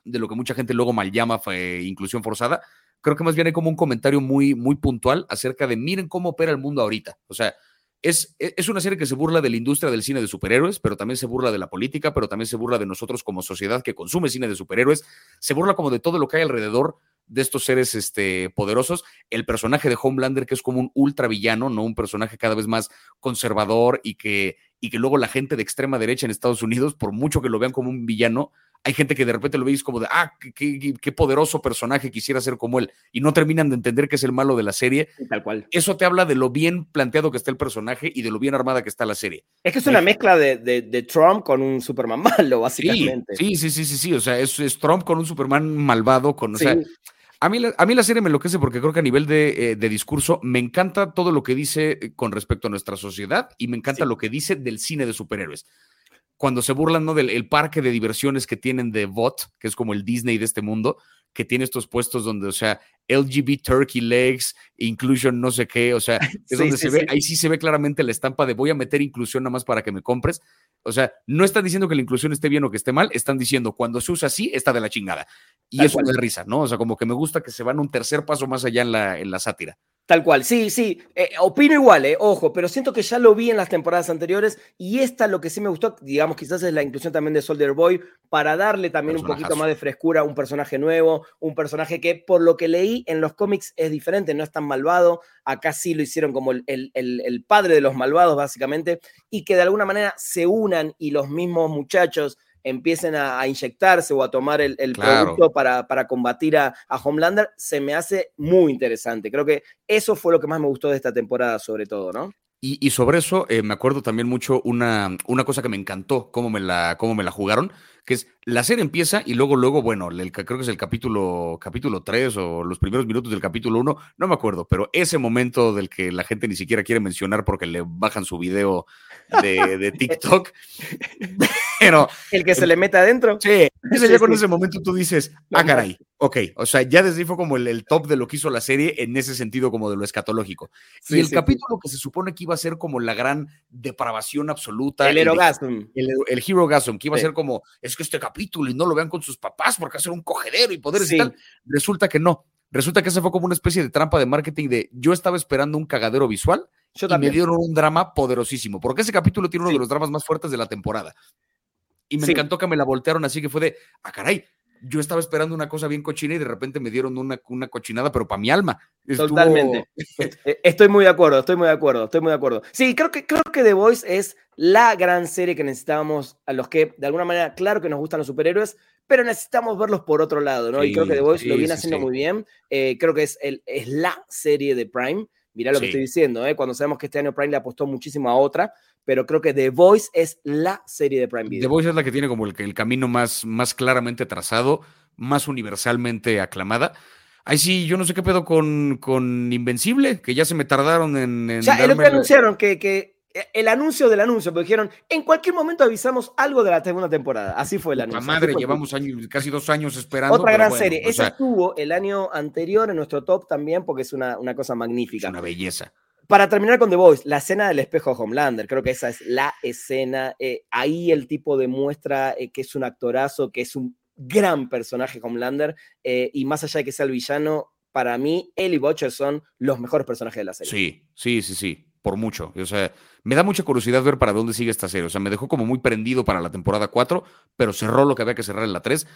de lo que mucha gente luego mal llama inclusión forzada, creo que más bien hay como un comentario muy, muy puntual acerca de miren cómo opera el mundo ahorita. O sea, es, e, es, una serie que se burla de la industria del cine de superhéroes, pero también se burla de la política, pero también se burla de nosotros como sociedad que consume cine de superhéroes, se burla como de todo lo que hay alrededor de estos seres este, poderosos. El personaje de Homelander, que es como un ultra villano, ¿no? Un personaje cada vez más conservador y que, y que luego la gente de extrema derecha en Estados Unidos, por mucho que lo vean como un villano, hay gente que de repente lo veis como de, ah, qué, poderoso personaje quisiera ser como él, y no terminan de entender que es el malo de la serie. Tal cual. Eso te habla de lo bien planteado que está el personaje y de lo bien armada que está la serie. Es que es una mezcla de, Trump con un Superman malo, básicamente. Sí, sí, sí, sí, sí, o sea, es, Trump con un Superman malvado, con, o sea, a mí, la, a mí la serie me enloquece porque creo que a nivel de, eh, discurso me encanta todo lo que dice eh, con respecto a nuestra sociedad y me encanta lo que dice del cine de superhéroes cuando se burlan ¿no? del parque de diversiones que tienen de Bot, que es como el Disney de este mundo, que tiene estos puestos donde, o sea, LGBT Turkey Legs, Inclusion no sé qué, o sea, es donde se ve, ahí sí se ve claramente la estampa de voy a meter inclusión nada más para que me compres. O sea, no están diciendo que la inclusión esté bien o que esté mal, están diciendo cuando se usa así, está de la chingada. Y eso es de risa, ¿no? O sea, como que me gusta que se van un tercer paso más allá en la, en la sátira. Tal cual, sí, sí, eh, opino igual, eh, ojo, pero siento que ya lo vi en las temporadas anteriores y esta lo que sí me gustó, digamos, quizás es la inclusión también de Soldier Boy para darle también un poquito más de frescura a un personaje nuevo, un personaje que por lo que leí en los cómics es diferente, no es tan malvado, acá sí lo hicieron como el, el padre de los malvados básicamente, y que de alguna manera se unan y los mismos muchachos empiecen a, inyectarse o a tomar el, producto para, para combatir a, Homelander, se me hace muy interesante. Creo que eso fue lo que más me gustó de esta temporada, sobre todo, ¿no? Y, sobre eso eh, me acuerdo también mucho una, una cosa que me encantó, cómo me la, cómo me la jugaron, que es la serie empieza y luego, luego, bueno, el, creo que es el capítulo, capítulo 3 o los primeros minutos del capítulo 1, no me acuerdo, pero ese momento del que la gente ni siquiera quiere mencionar porque le bajan su video de, de TikTok. pero. El que se le mete adentro. Sí, ese ya con ese momento tú dices, ah, caray, ok. O sea, ya desde ahí fue como el, top de lo que hizo la serie en ese sentido, como de lo escatológico. y el capítulo que se supone que iba a ser como la gran depravación absoluta. El Herogasm. El, el, Hero Gasm, que iba a ser como, es que este capítulo y no lo vean con sus papás porque hacer un cogedero y poder y tal. Resulta que no. Resulta que ese fue como una especie de trampa de marketing de yo estaba esperando un cagadero visual y me dieron un drama poderosísimo, porque ese capítulo tiene uno de los dramas más fuertes de la temporada. Y me encantó que me la voltearon así que fue de, ah, caray, yo estaba esperando una cosa bien cochina y de repente me dieron una, una cochinada, pero para mi alma. Totalmente. E, estoy muy de acuerdo, estoy muy de acuerdo, estoy muy de acuerdo. Sí, creo que, creo que The Voice es la gran serie que necesitábamos, a los que de alguna manera, claro que nos gustan los superhéroes, pero necesitamos verlos por otro lado, ¿no? y creo que The Voice lo viene haciendo muy bien. Eh, creo que es, el, es la serie de Prime. Mirá lo que estoy diciendo, ¿eh? cuando sabemos que este año Prime le apostó muchísimo a otra, pero creo que The Voice es la serie de Prime Video. The Voice es la que tiene como el, el camino más, más claramente trazado, más universalmente aclamada. Ay, sí, yo no sé qué pedo con, con Invencible, que ya se me tardaron en. en ya, es lo que anunciaron, que, que eh, el anuncio del anuncio, porque dijeron, en cualquier momento avisamos algo de la segunda temporada. Así fue el anuncio. La madre, llevamos años, casi dos años esperando. Otra gran serie. Esa estuvo el año anterior en nuestro top también, porque es una, una cosa magnífica. Es una belleza. Para terminar con The Voice, la escena del espejo Homelander, creo que esa es la escena. Eh, ahí el tipo demuestra eh, que es un actorazo, que es un gran personaje Homelander, y más allá de que sea el villano, para mí, él y Butcher son los mejores personajes de la serie. Sí, sí, sí, sí por mucho. O sea, me da mucha curiosidad ver para dónde sigue esta serie. O sea, me dejó como muy prendido para la temporada 4, pero cerró lo que había que cerrar en la 3.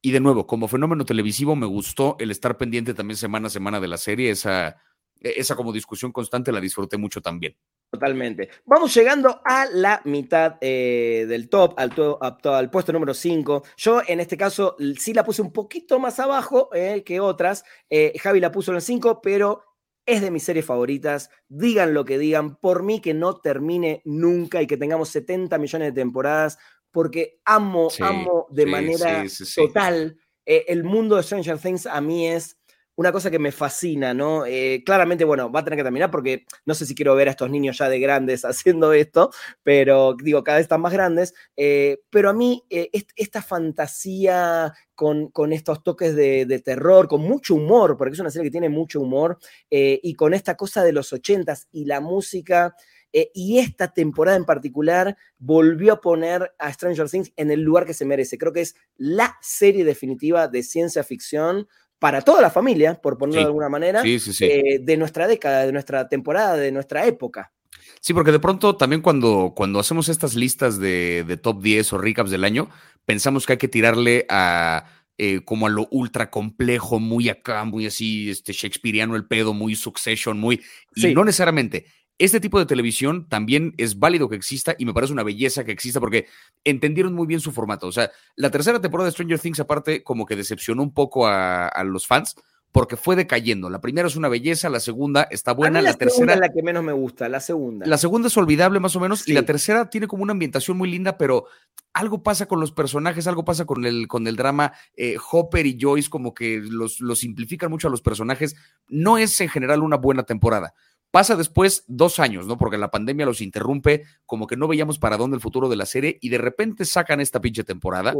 Y de nuevo, como fenómeno televisivo, me gustó el estar pendiente también semana a semana de la serie. Esa, esa como discusión constante la disfruté mucho también. Totalmente. Vamos llegando a la mitad eh, del top, al, al, puesto número 5. Yo en este caso sí la puse un poquito más abajo eh, que otras. Eh, Javi la puso en el 5, pero es de mis series favoritas. Digan lo que digan, por mí que no termine nunca y que tengamos 70 millones de temporadas, porque amo, amo de manera total. El mundo de Stranger Things a mí es una cosa que me fascina, ¿no? Eh, claramente, bueno, va a tener que terminar porque no sé si quiero ver a estos niños ya de grandes haciendo esto, pero digo, cada vez están más grandes, eh, pero a mí eh, esta fantasía con, con estos toques de, terror, con mucho humor, porque es una serie que tiene mucho humor, y con esta cosa de los ochentas y la música... y esta temporada en particular volvió a poner a Stranger Things en el lugar que se merece. Creo que es la serie definitiva de ciencia ficción para toda la familia, por ponerlo de alguna manera, eh, de nuestra década, de nuestra temporada, de nuestra época. Sí, porque de pronto también cuando, cuando hacemos estas listas de, top 10 o recaps del año, pensamos que hay que tirarle a eh, como a lo ultra complejo, muy acá, muy así, este Shakespeareano el pedo, muy Succession, muy... Y no necesariamente este tipo de televisión también es válido que exista y me parece una belleza que exista porque entendieron muy bien su formato. O sea, la tercera temporada de Stranger Things aparte como que decepcionó un poco a, los fans porque fue decayendo. La primera es una belleza, la segunda está buena, la, tercera es la que menos me gusta, la segunda. La segunda es olvidable más o menos y la tercera tiene como una ambientación muy linda, pero algo pasa con los personajes, algo pasa con el, con el drama. Eh, Hopper y Joyce como que los, los simplifican mucho a los personajes. No es en general una buena temporada. Pasa después dos años, ¿no? Porque la pandemia los interrumpe, como que no veíamos para dónde el futuro de la serie y de repente sacan esta pinche temporada,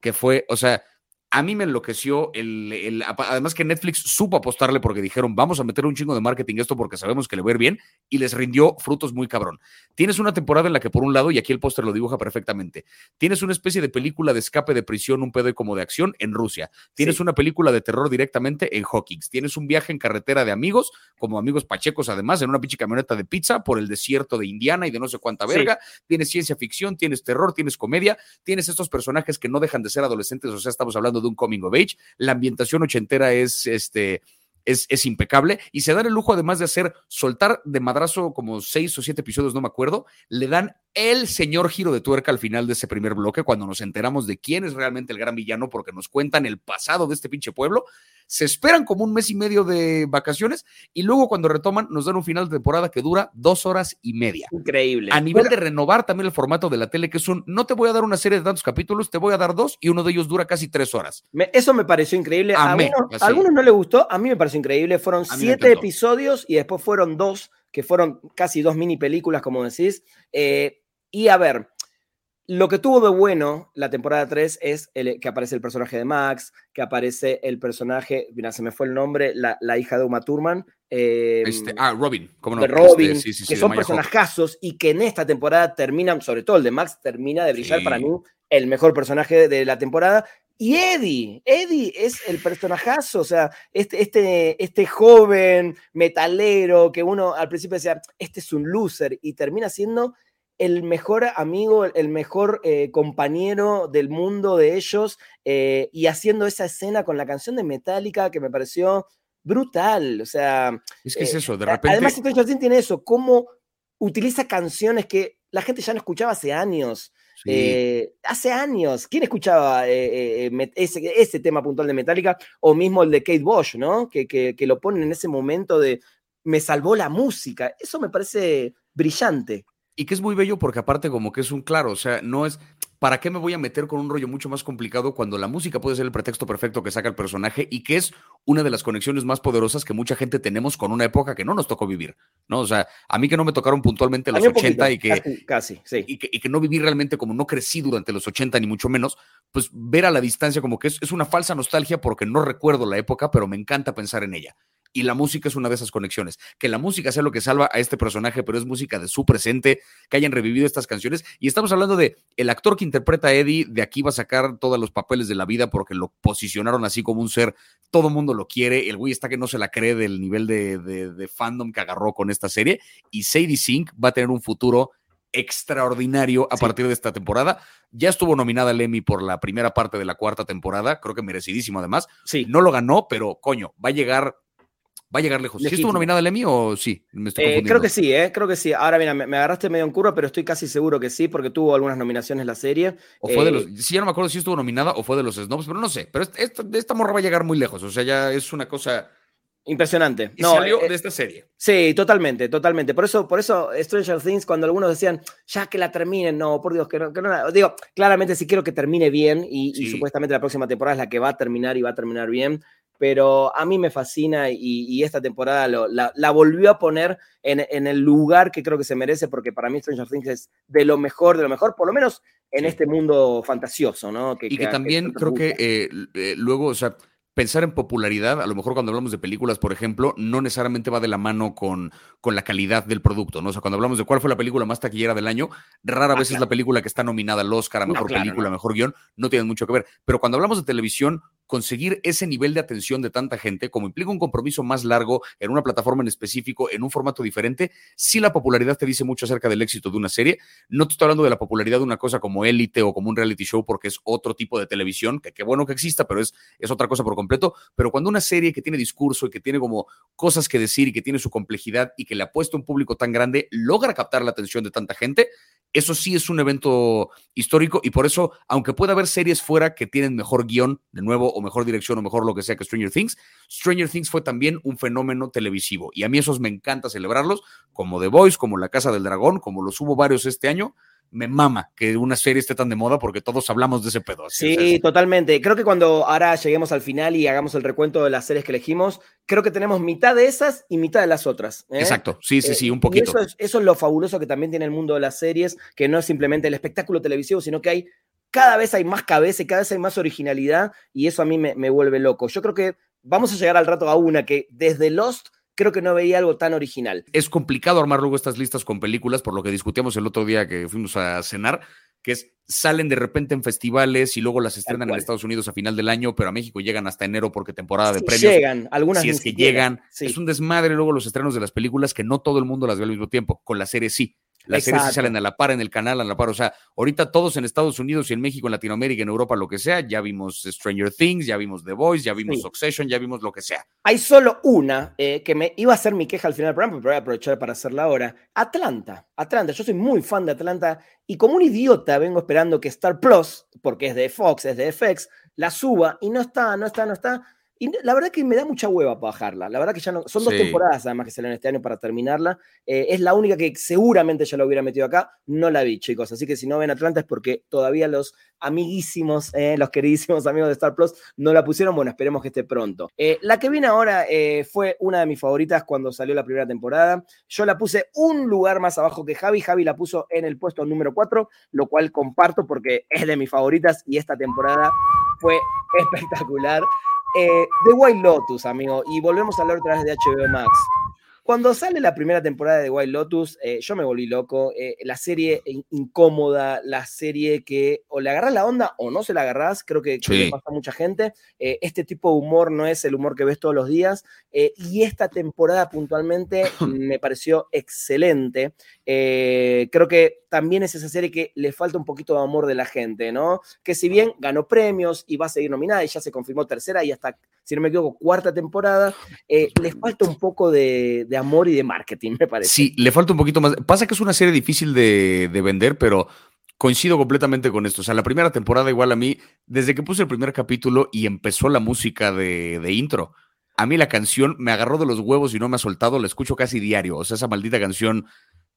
que fue, o sea, A mí me enloqueció el, además que Netflix supo apostarle porque dijeron, vamos a meter un chingo de marketing esto porque sabemos que le va a ir bien y les rindió frutos muy cabrón. Tienes una temporada en la que por un lado, y aquí el póster lo dibuja perfectamente, tienes una especie de película de escape de prisión, un pedo como de acción en Rusia. Tienes una película de terror directamente en Hawkins. Tienes un viaje en carretera de amigos, como amigos pachecos además, en una pinche camioneta de pizza por el desierto de Indiana y de no sé cuánta verga. Tienes ciencia ficción, tienes terror, tienes comedia, tienes estos personajes que no dejan de ser adolescentes, o sea, estamos hablando de un coming of age. La ambientación ochentera es este. Es, impecable y se dan el lujo además de hacer soltar de madrazo como seis o siete episodios, no me acuerdo, le dan el señor giro de tuerca al final de ese primer bloque cuando nos enteramos de quién es realmente el gran villano porque nos cuentan el pasado de este pinche pueblo se esperan como un mes y medio de vacaciones y luego cuando retoman nos dan un final de temporada que dura dos horas y media. Increíble. A nivel de renovar también el formato de la tele, que es un, no te voy a dar una serie de tantos capítulos, te voy a dar dos y uno de ellos dura casi tres horas. eso me pareció increíble. A, algunos, no le gustó, a mí me pareció increíble. Fueron siete episodios y después fueron dos, que fueron casi dos mini películas, como decís. Eh, y a ver, lo que tuvo de bueno la temporada 3 es el, que aparece el personaje de Max, que aparece el personaje, mira, se me fue el nombre, la, hija de Uma Thurman. Em, este, ah, Robin, ¿cómo no? De Robin, este, que son personajazos y que en esta temporada terminan, sobre todo el de Max, termina de brillar para mí el mejor personaje de la temporada. Y Eddie, Eddie es el personajazo, o sea, este, este, este joven metalero que uno al principio decía, este es un loser, y termina siendo el mejor amigo, el mejor eh, compañero del mundo de ellos eh, y haciendo esa escena con la canción de Metallica que me pareció brutal. O sea. Es que es eh, eso, de repente. Además, tiene eso, cómo utiliza canciones que la gente ya no escuchaba hace años. hace años, ¿quién escuchaba ese, tema puntual de Metallica o mismo el de Kate Bosch, ¿no? Que, que, que lo ponen en ese momento de me salvó la música. Eso me parece brillante. Y que es muy bello porque aparte como que es un claro, o sea, no es, ¿para qué me voy a meter con un rollo mucho más complicado cuando la música puede ser el pretexto perfecto que saca el personaje y que es una de las conexiones más poderosas que mucha gente tenemos con una época que no nos tocó vivir, ¿no? O sea, a mí que no me tocaron puntualmente los 80 y que, casi, sí. y, que, y que no viví realmente como no crecí durante los 80 ni mucho menos, pues ver a la distancia como que es, es una falsa nostalgia porque no recuerdo la época, pero me encanta pensar en ella y la música es una de esas conexiones. Que la música sea lo que salva a este personaje, pero es música de su presente, que hayan revivido estas canciones. Y estamos hablando de el actor que interpreta a Eddie, de aquí va a sacar todos los papeles de la vida porque lo posicionaron así como un ser, todo mundo lo quiere, el güey está que no se la cree del nivel de, fandom que agarró con esta serie. Y Sadie Sink va a tener un futuro extraordinario a partir de esta temporada. Ya estuvo nominada al Emmy por la primera parte de la cuarta temporada, creo que merecidísimo además. Sí. No lo ganó, pero coño, va a llegar va a llegar lejos. ¿Sí estuvo nominado el Emmy o sí? Eh, creo que sí, ¿eh? creo que sí. Ahora, mira, me, agarraste medio en curva, pero estoy casi seguro que sí, porque tuvo algunas nominaciones la serie. O fue de los. Eh, sí, ya no me acuerdo si estuvo nominada o fue de los snobs, pero no sé. Pero esta, esta morra va a llegar muy lejos. O sea, ya es una cosa. Impresionante. Y salió eh, de esta serie. Sí, totalmente, totalmente. Por eso, por eso Stranger Things, cuando algunos decían, ya que la terminen, no, por Dios, que no, que no Digo, claramente sí quiero que termine bien y, y, supuestamente la próxima temporada es la que va a terminar y va a terminar bien pero a mí me fascina y, esta temporada la, volvió a poner en, el lugar que creo que se merece, porque para mí Stranger Things es de lo mejor, de lo mejor, por lo menos en este mundo fantasioso, ¿no? y que, también creo que eh, eh, luego, o sea, pensar en popularidad, a lo mejor cuando hablamos de películas, por ejemplo, no necesariamente va de la mano con, con la calidad del producto, ¿no? O sea, cuando hablamos de cuál fue la película más taquillera del año, rara ah, vez es la película que está nominada al Oscar a mejor película, mejor guion, no tiene mucho que ver. Pero cuando hablamos de televisión, conseguir ese nivel de atención de tanta gente, como implica un compromiso más largo en una plataforma en específico, en un formato diferente, sí la popularidad te dice mucho acerca del éxito de una serie. No te estoy hablando de la popularidad de una cosa como Élite o como un reality show, porque es otro tipo de televisión, que qué bueno que exista, pero es, es otra cosa por completo. Pero cuando una serie que tiene discurso y que tiene como cosas que decir y que tiene su complejidad y que le apuesta a un público tan grande, logra captar la atención de tanta gente, eso sí es un evento histórico y por eso, aunque pueda haber series fuera que tienen mejor guion, de nuevo, o mejor dirección, o mejor lo que sea que Stranger Things, Stranger Things fue también un fenómeno televisivo y a mí esos me encanta celebrarlos, como The Voice, como La Casa del Dragón, como los hubo varios este año, me mama que una serie esté tan de moda porque todos hablamos de ese pedo. sí, totalmente. Creo que cuando ahora lleguemos al final y hagamos el recuento de las series que elegimos, creo que tenemos mitad de esas y mitad de las otras. ¿eh? Exacto, sí, sí, sí, un poquito. Eso es, eso es, lo fabuloso que también tiene el mundo de las series, que no es simplemente el espectáculo televisivo, sino que hay cada vez hay más cabeza y cada vez hay más originalidad y eso a mí me, me vuelve loco. Yo creo que vamos a llegar al rato a una que desde Lost creo que no veía algo tan original. Es complicado armar luego estas listas con películas, por lo que discutíamos el otro día que fuimos a cenar, que es salen de repente en festivales y luego las estrenan en Estados Unidos a final del año, pero a México llegan hasta enero porque temporada de premios. Llegan, algunas Si es que llegan. Es un desmadre luego los estrenos de las películas que no todo el mundo las ve al mismo tiempo. Con la serie sí. Las series salen a la par en el canal, a la par. O sea, ahorita todos en Estados Unidos y en México, en Latinoamérica, en Europa, lo que sea, ya vimos Stranger Things, ya vimos The Voice, ya vimos Succession, ya vimos lo que sea. Hay solo una eh, que me iba a hacer mi queja al final del programa, pero voy a aprovechar para hacerla ahora. Atlanta. Atlanta. Yo soy muy fan de Atlanta y como un idiota vengo esperando que Star Plus, porque es de Fox, es de FX, la suba y no está, no está, no está. Y la verdad que me da mucha hueva para bajarla. La verdad que ya no. Son dos temporadas además que salen este año para terminarla. Eh, es la única que seguramente ya lo hubiera metido acá. No la vi, chicos. Así que si no ven Atlanta es porque todavía los amiguísimos, eh, los queridísimos amigos de Star Plus no la pusieron. Bueno, esperemos que esté pronto. Eh, la que viene ahora fue una de mis favoritas cuando salió la primera temporada. Yo la puse un lugar más abajo que Javi. Javi la puso en el puesto número 4, lo cual comparto porque es de mis favoritas y esta temporada fue espectacular. Eh, The White Lotus, amigo, y volvemos a hablar otra vez de HBO Max. Cuando sale la primera temporada de White Lotus, eh, yo me volví loco. Eh, la serie incómoda, la serie que o le agarras la onda o no se la agarras, creo que, le pasa a mucha gente. este tipo de humor no es el humor que ves todos los días. y esta temporada puntualmente me pareció excelente. creo que también es esa serie que le falta un poquito de amor de la gente, ¿no? Que si bien ganó premios y va a seguir nominada y ya se confirmó tercera y hasta, si no me equivoco, cuarta temporada, le falta un poco de de amor y de marketing, me parece. Sí, le falta un poquito más. Pasa que es una serie difícil de, vender, pero coincido completamente con esto. O sea, la primera temporada igual a mí, desde que puse el primer capítulo y empezó la música de, intro, a mí la canción me agarró de los huevos y no me ha soltado, la escucho casi diario. O sea, esa maldita canción,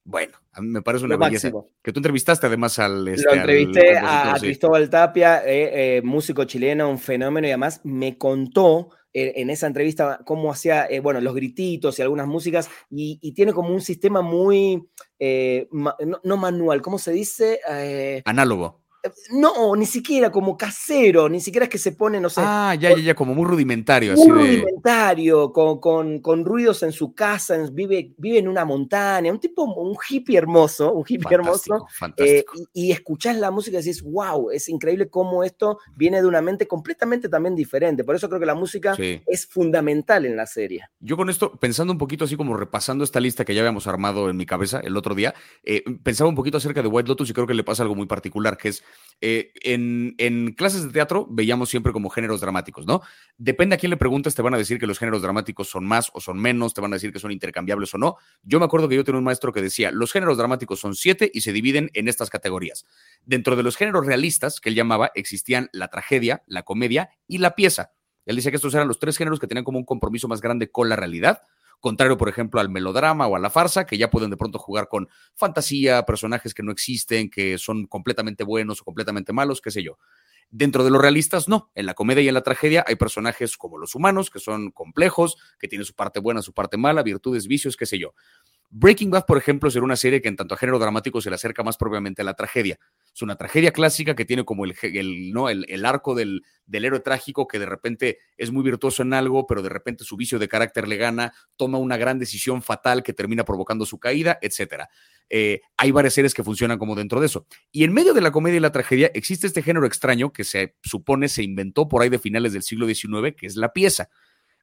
bueno, a mí me parece una belleza. Que tú entrevistaste además al... Este, Lo entrevisté a, Cristóbal Tapia, eh, eh, músico chileno, un fenómeno, y además me contó en esa entrevista cómo hacía, eh, bueno, los grititos y algunas músicas, y, tiene como un sistema muy, eh, no, manual, ¿cómo se dice? Eh, Análogo. No, ni siquiera como casero, ni siquiera es que se pone, no sé. Ah, ya, ya, ya, como muy rudimentario. Muy rudimentario, con, con, ruidos en su casa, vive, vive en una montaña, un tipo, un hippie hermoso, un hippie hermoso. Eh, y, y, escuchás la música y decís, wow, es increíble cómo esto viene de una mente completamente también diferente. Por eso creo que la música es fundamental en la serie. Yo con esto, pensando un poquito así como repasando esta lista que ya habíamos armado en mi cabeza el otro día, eh, pensaba un poquito acerca de White Lotus y creo que le pasa algo muy particular, que es eh, en, clases de teatro veíamos siempre como géneros dramáticos, ¿no? Depende a quién le preguntes, te van a decir que los géneros dramáticos son más o son menos, te van a decir que son intercambiables o no. Yo me acuerdo que yo tenía un maestro que decía, los géneros dramáticos son siete y se dividen en estas categorías. Dentro de los géneros realistas, que él llamaba, existían la tragedia, la comedia y la pieza. Él decía que estos eran los tres géneros que tenían como un compromiso más grande con la realidad contrario, por ejemplo, al melodrama o a la farsa, que ya pueden de pronto jugar con fantasía, personajes que no existen, que son completamente buenos o completamente malos, qué sé yo. Dentro de los realistas, no. En la comedia y en la tragedia hay personajes como los humanos, que son complejos, que tienen su parte buena, su parte mala, virtudes, vicios, qué sé yo. Breaking Bad, por ejemplo, será una serie que en tanto a género dramático se le acerca más propiamente a la tragedia. Es una tragedia clásica que tiene como el, ¿no? el, arco del, del, héroe trágico que de repente es muy virtuoso en algo, pero de repente su vicio de carácter le gana, toma una gran decisión fatal que termina provocando su caída, etc. Eh, hay varias series que funcionan como dentro de eso. Y en medio de la comedia y la tragedia existe este género extraño que se supone se inventó por ahí de finales del siglo XIX, que es la pieza.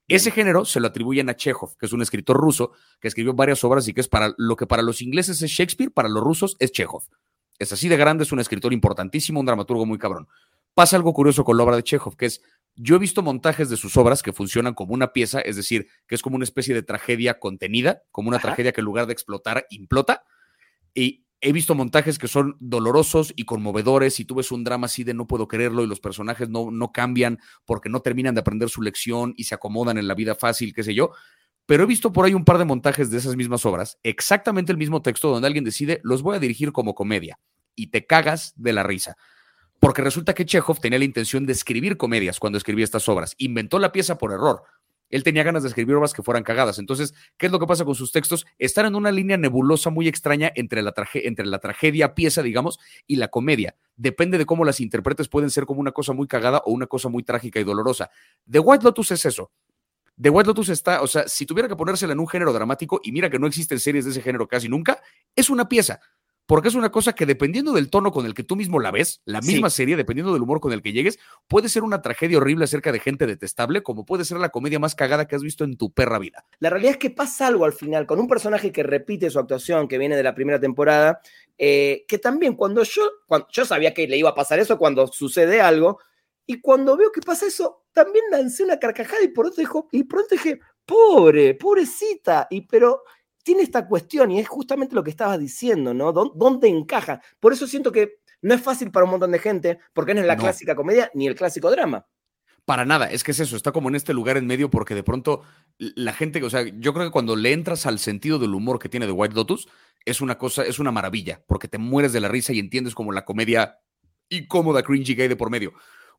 Ese género se lo atribuyen a Chekhov, que es un escritor ruso que escribió varias obras y que es para lo que para los ingleses es Shakespeare, para los rusos es Chekhov. Es así de grande, es un escritor importantísimo, un dramaturgo muy cabrón. Pasa algo curioso con la obra de Chekhov, que es, yo he visto montajes de sus obras que funcionan como una pieza, es decir, que es como una especie de tragedia contenida, como una tragedia que en lugar de explotar, implota. Y he visto montajes que son dolorosos y conmovedores y tú ves un drama así de no puedo creerlo y los personajes no, no cambian porque no terminan de aprender su lección y se acomodan en la vida fácil, qué sé yo. Pero he visto por ahí un par de montajes de esas mismas obras, exactamente el mismo texto donde alguien decide, los voy a dirigir como comedia y te cagas de la risa. Porque resulta que Chekhov tenía la intención de escribir comedias cuando escribía estas obras. Inventó la pieza por error Él tenía ganas de escribir obras que fueran cagadas. Entonces, ¿qué es lo que pasa con sus textos? Están en una línea nebulosa muy extraña entre la, entre la tragedia, pieza, digamos, y la comedia. Depende de cómo las interpretes, pueden ser como una cosa muy cagada o una cosa muy trágica y dolorosa. The White Lotus es eso. The White Lotus está, o sea, si tuviera que ponérsela en un género dramático, y mira que no existen series de ese género casi nunca, es una pieza porque es una cosa que dependiendo del tono con el que tú mismo la ves, la misma serie, dependiendo del humor con el que llegues, puede ser una tragedia horrible acerca de gente detestable, como puede ser la comedia más cagada que has visto en tu perra vida. La realidad es que pasa algo al final con un personaje que repite su actuación, que viene de la primera temporada, eh, que también cuando yo, cuando yo sabía que le iba a pasar eso cuando sucede algo, y cuando veo que pasa eso, también lancé una carcajada y por pronto, y pronto dije, pobre, pobrecita, y pero tiene esta cuestión y es justamente lo que estabas diciendo, ¿no? ¿Dónde encaja? Por eso siento que no es fácil para un montón de gente, porque no es la clásica comedia ni el clásico drama. Para nada, es que es eso, está como en este lugar en medio porque de pronto la gente, o sea, yo creo que cuando le entras al sentido del humor que tiene de White Lotus, es una cosa, es una maravilla, porque te mueres de la risa y entiendes como la comedia incómoda, cringy que hay de por medio.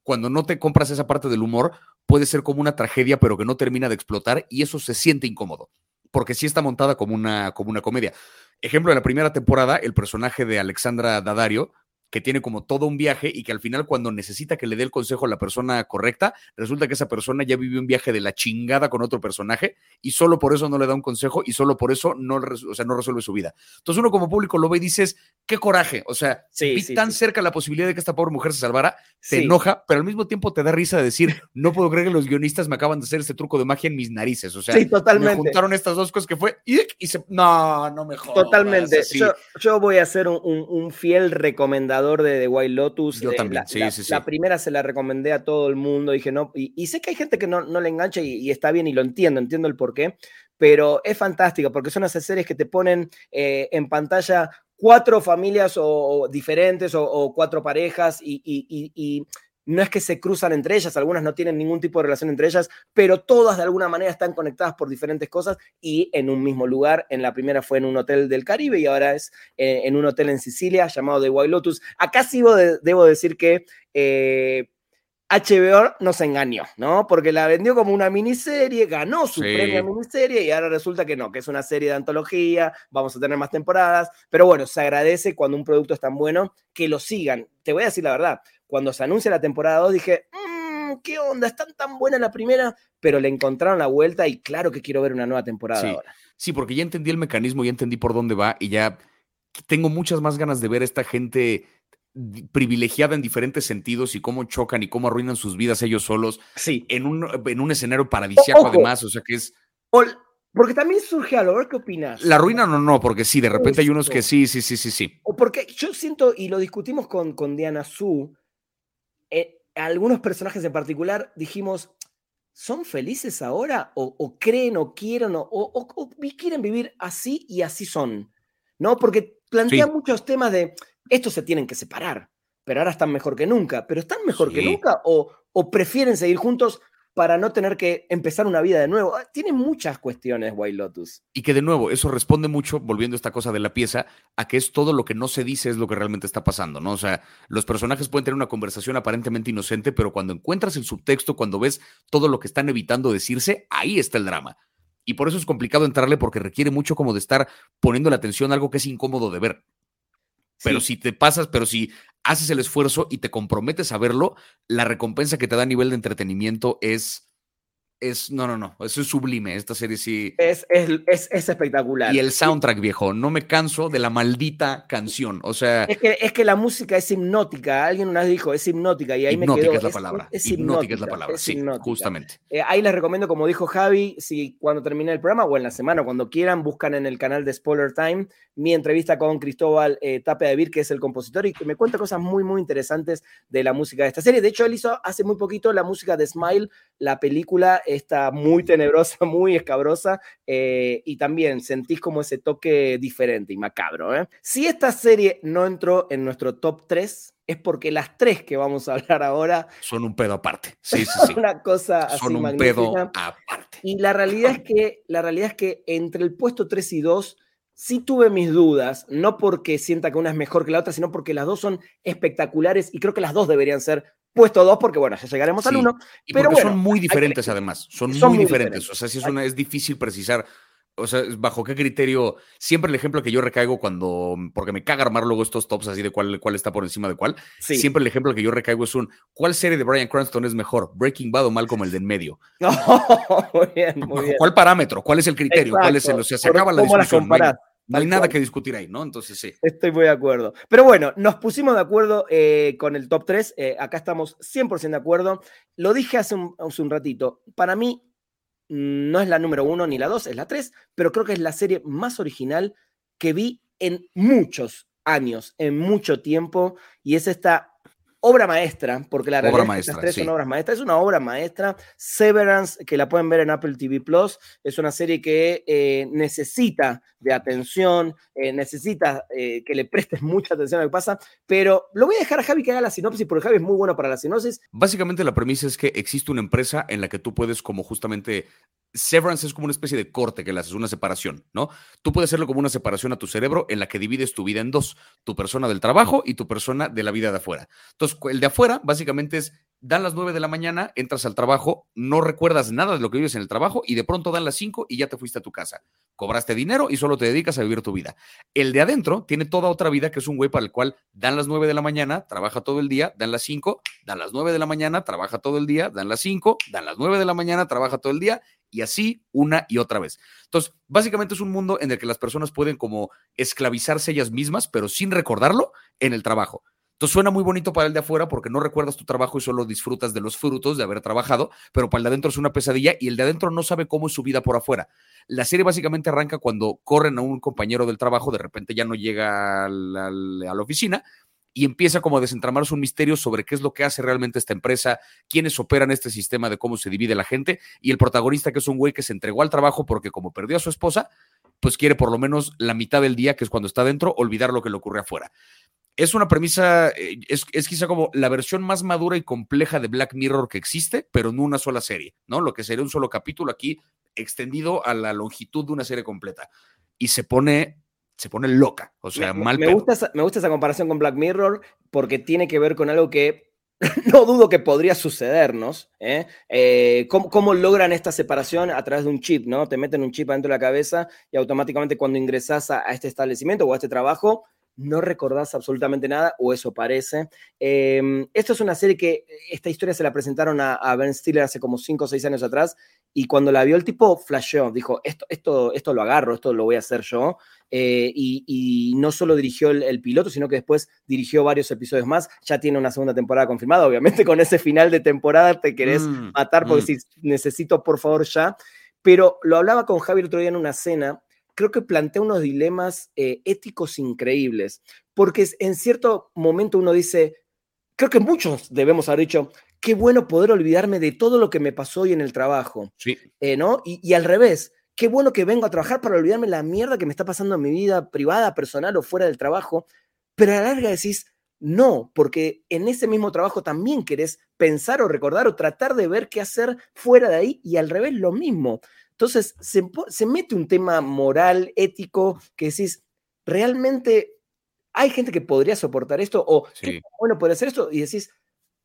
Cuando no te compras esa parte del humor, puede ser como una tragedia, pero que no termina de explotar y eso se siente incómodo porque sí está montada como una, como una comedia. Ejemplo, en la primera temporada, el personaje de Alexandra Dadario que tiene como todo un viaje y que al final cuando necesita que le dé el consejo a la persona correcta, resulta que esa persona ya vivió un viaje de la chingada con otro personaje y solo por eso no le da un consejo y solo por eso no, o sea, no resuelve su vida. Entonces uno como público lo ve y dices, qué coraje, o sea, vi tan cerca la posibilidad de que esta pobre mujer se salvara, te enoja, pero al mismo tiempo te da risa de decir, no puedo creer que los guionistas me acaban de hacer este truco de magia en mis narices, o sea, totalmente. me juntaron estas dos cosas que fue y, se, no, no me jodas. Totalmente, yo, voy a ser un fiel recomendador de The White Lotus. Yo eh, también, la, sí, sí, La primera se la recomendé a todo el mundo, dije, no, y, sé que hay gente que no, no le engancha y, está bien y lo entiendo, entiendo el porqué, pero es fantástica porque son esas series que te ponen eh, en pantalla cuatro familias o, diferentes o, cuatro parejas y, no es que se cruzan entre ellas, algunas no tienen ningún tipo de relación entre ellas, pero todas de alguna manera están conectadas por diferentes cosas y en un mismo lugar. En la primera fue en un hotel del Caribe y ahora es eh, en un hotel en Sicilia llamado The White Lotus. Acá sí debo decir que HBO eh, nos engañó, ¿no? Porque la vendió como una miniserie, ganó su premio a miniserie y ahora resulta que no, que es una serie de antología, vamos a tener más temporadas, pero bueno, se agradece cuando un producto es tan bueno que lo sigan. Te voy a decir la verdad, cuando se anuncia la temporada 2 dije, mmm, ¿qué onda? Están tan buena la primera, pero le encontraron la vuelta y claro que quiero ver una nueva temporada ahora. Sí, porque ya entendí el mecanismo, ya entendí por dónde va y ya tengo muchas más ganas de ver a esta gente privilegiada en diferentes sentidos y cómo chocan y cómo arruinan sus vidas ellos solos sí. en, un, en un escenario paradisiaco además, o sea que es... porque también surge algo, a ver qué opinas. ¿La arruinan o no? Porque sí, de repente hay unos que sí, sí, sí, sí, sí. O porque yo siento, y lo discutimos con, con Diana Su, eh, algunos personajes en particular dijimos, ¿son felices ahora? ¿O, creen o quieren o, quieren vivir así y así son? ¿No? Porque plantea muchos temas de, estos se tienen que separar, pero ahora están mejor que nunca, pero están mejor que nunca o, o prefieren seguir juntos para no tener que empezar una vida de nuevo. Ah, tiene muchas cuestiones White Lotus. Y que de nuevo, eso responde mucho, volviendo a esta cosa de la pieza, a que es todo lo que no se dice es lo que realmente está pasando, ¿no? O sea, los personajes pueden tener una conversación aparentemente inocente, pero cuando encuentras el subtexto, cuando ves todo lo que están evitando decirse, ahí está el drama. Y por eso es complicado entrarle porque requiere mucho como de estar poniendo la atención a algo que es incómodo de ver. Pero si te pasas, pero si haces el esfuerzo y te comprometes a verlo, la recompensa que te da a nivel de entretenimiento es es, no, no, no, eso es sublime, esta serie sí. Es, es, espectacular. Y el soundtrack, viejo, no me canso de la maldita canción, o sea. Es que, es que la música es hipnótica, alguien una vez dijo, es hipnótica, y ahí me quedó. es la palabra, es, hipnótica, es la palabra, sí, justamente. Eh, ahí les recomiendo, como dijo Javi, si cuando termine el programa o en la semana, cuando quieran, buscan en el canal de Spoiler Time mi entrevista con Cristóbal eh, Tapia de Vir, que es el compositor, y que me cuenta cosas muy, muy interesantes de la música de esta serie. De hecho, él hizo hace muy poquito la música de Smile, la película está muy tenebrosa, muy escabrosa, eh, y también sentís como ese toque diferente y macabro. ¿eh? Si esta serie no entró en nuestro top 3, es porque las tres que vamos a hablar ahora son un pedo aparte. Sí, sí, sí. Una cosa son un pedo aparte. Y la realidad es que la realidad es que entre el puesto 3 y 2 sí tuve mis dudas, no porque sienta que una es mejor que la otra, sino porque las dos son espectaculares y creo que las dos deberían ser puesto dos porque, bueno, ya llegaremos al uno. pero son muy diferentes además, son, muy, diferentes. O sea, si es, una, es difícil precisar o sea, bajo qué criterio, siempre el ejemplo que yo recaigo cuando, porque me caga armar luego estos tops así de cuál, cuál está por encima de cuál, siempre el ejemplo que yo recaigo es un, ¿cuál serie de Brian Cranston es mejor? Breaking Bad o Malcolm el de en medio. muy bien, muy bien. ¿Cuál parámetro? ¿Cuál es el criterio? ¿Cuál es el, o sea, se acaba la discusión. No hay, nada que discutir ahí, ¿no? Entonces sí. Estoy muy de acuerdo. Pero bueno, nos pusimos de acuerdo eh, con el top 3. Eh, acá estamos 100% de acuerdo. Lo dije hace un, hace un ratito. Para mí, no es la número uno ni la dos, es la tres, pero creo que es la serie más original que vi en muchos años, en mucho tiempo, y es esta obra maestra, porque la realidad es que estas tres son obras maestras. Es una obra maestra. Severance, que la pueden ver en Apple TV Plus, es una serie que eh, necesita de atención, eh, necesita eh, que le prestes mucha atención a lo que pasa, pero lo voy a dejar a Javi que haga la sinopsis, porque Javi es muy bueno para la sinopsis. Básicamente la premisa es que existe una empresa en la que tú puedes como justamente Severance es como una especie de corte que le haces, una separación, ¿no? Tú puedes hacerlo como una separación a tu cerebro en la que divides tu vida en dos, tu persona del trabajo y tu persona de la vida de afuera. Entonces, el de afuera básicamente es, dan las nueve de la mañana, entras al trabajo, no recuerdas nada de lo que vives en el trabajo y de pronto dan las cinco y ya te fuiste a tu casa. Cobraste dinero y solo te dedicas a vivir tu vida. El de adentro tiene toda otra vida que es un güey para el cual dan las nueve de la mañana, trabaja todo el día, dan las cinco, dan las nueve de la mañana, trabaja todo el día, dan las cinco, dan las nueve de la mañana, trabaja todo el día y así una y otra vez. Entonces, básicamente es un mundo en el que las personas pueden como esclavizarse ellas mismas, pero sin recordarlo en el trabajo. Suena muy bonito para el de afuera porque no recuerdas tu trabajo y solo disfrutas de los frutos de haber trabajado, pero para el de adentro es una pesadilla y el de adentro no sabe cómo es su vida por afuera. La serie básicamente arranca cuando corren a un compañero del trabajo, de repente ya no llega a la oficina, y empieza como a desentramarse un misterio sobre qué es lo que hace realmente esta empresa, quiénes operan este sistema de cómo se divide la gente y el protagonista que es un güey que se entregó al trabajo porque como perdió a su esposa, pues quiere por lo menos la mitad del día, que es cuando está dentro, olvidar lo que le ocurre afuera. Es una premisa, eh, es, es, quizá como la versión más madura y compleja de Black Mirror que existe, pero no una sola serie, ¿no? Lo que sería un solo capítulo aquí extendido a la longitud de una serie completa. Y se pone se pone loca. O sea, mal. Me gusta, esa, me gusta esa comparación con Black Mirror porque tiene que ver con algo que no dudo que podría sucedernos. ¿eh? Eh, ¿cómo, logran esta separación? A través de un chip, ¿no? Te meten un chip adentro de la cabeza y automáticamente cuando ingresas a, este establecimiento o a este trabajo, no recordás absolutamente nada, o eso parece. Em, esto es una serie que, esta historia se la presentaron a, a Ben Stiller hace como 5 o 6 años atrás, y cuando la vio el tipo flasheó, dijo, esto, esto, esto lo agarro, esto lo voy a hacer yo, eh, y, no solo dirigió el, piloto, sino que después dirigió varios episodios más. Ya tiene una segunda temporada confirmada. Obviamente, con ese final de temporada te querés mm, matar porque mm. si necesito, por favor, ya. Pero lo hablaba con Javier otro día en una cena. Creo que plantea unos dilemas eh, éticos increíbles. Porque en cierto momento uno dice, creo que muchos debemos haber dicho, qué bueno poder olvidarme de todo lo que me pasó hoy en el trabajo. Sí. Eh, ¿no? y al revés qué bueno que vengo a trabajar para olvidarme la mierda que me está pasando en mi vida privada, personal o fuera del trabajo, pero a la larga decís, no, porque en ese mismo trabajo también querés pensar o recordar o tratar de ver qué hacer fuera de ahí y al revés lo mismo. Entonces se, mete un tema moral, ético, que decís, realmente hay gente que podría soportar esto o qué bueno puede hacer esto y decís,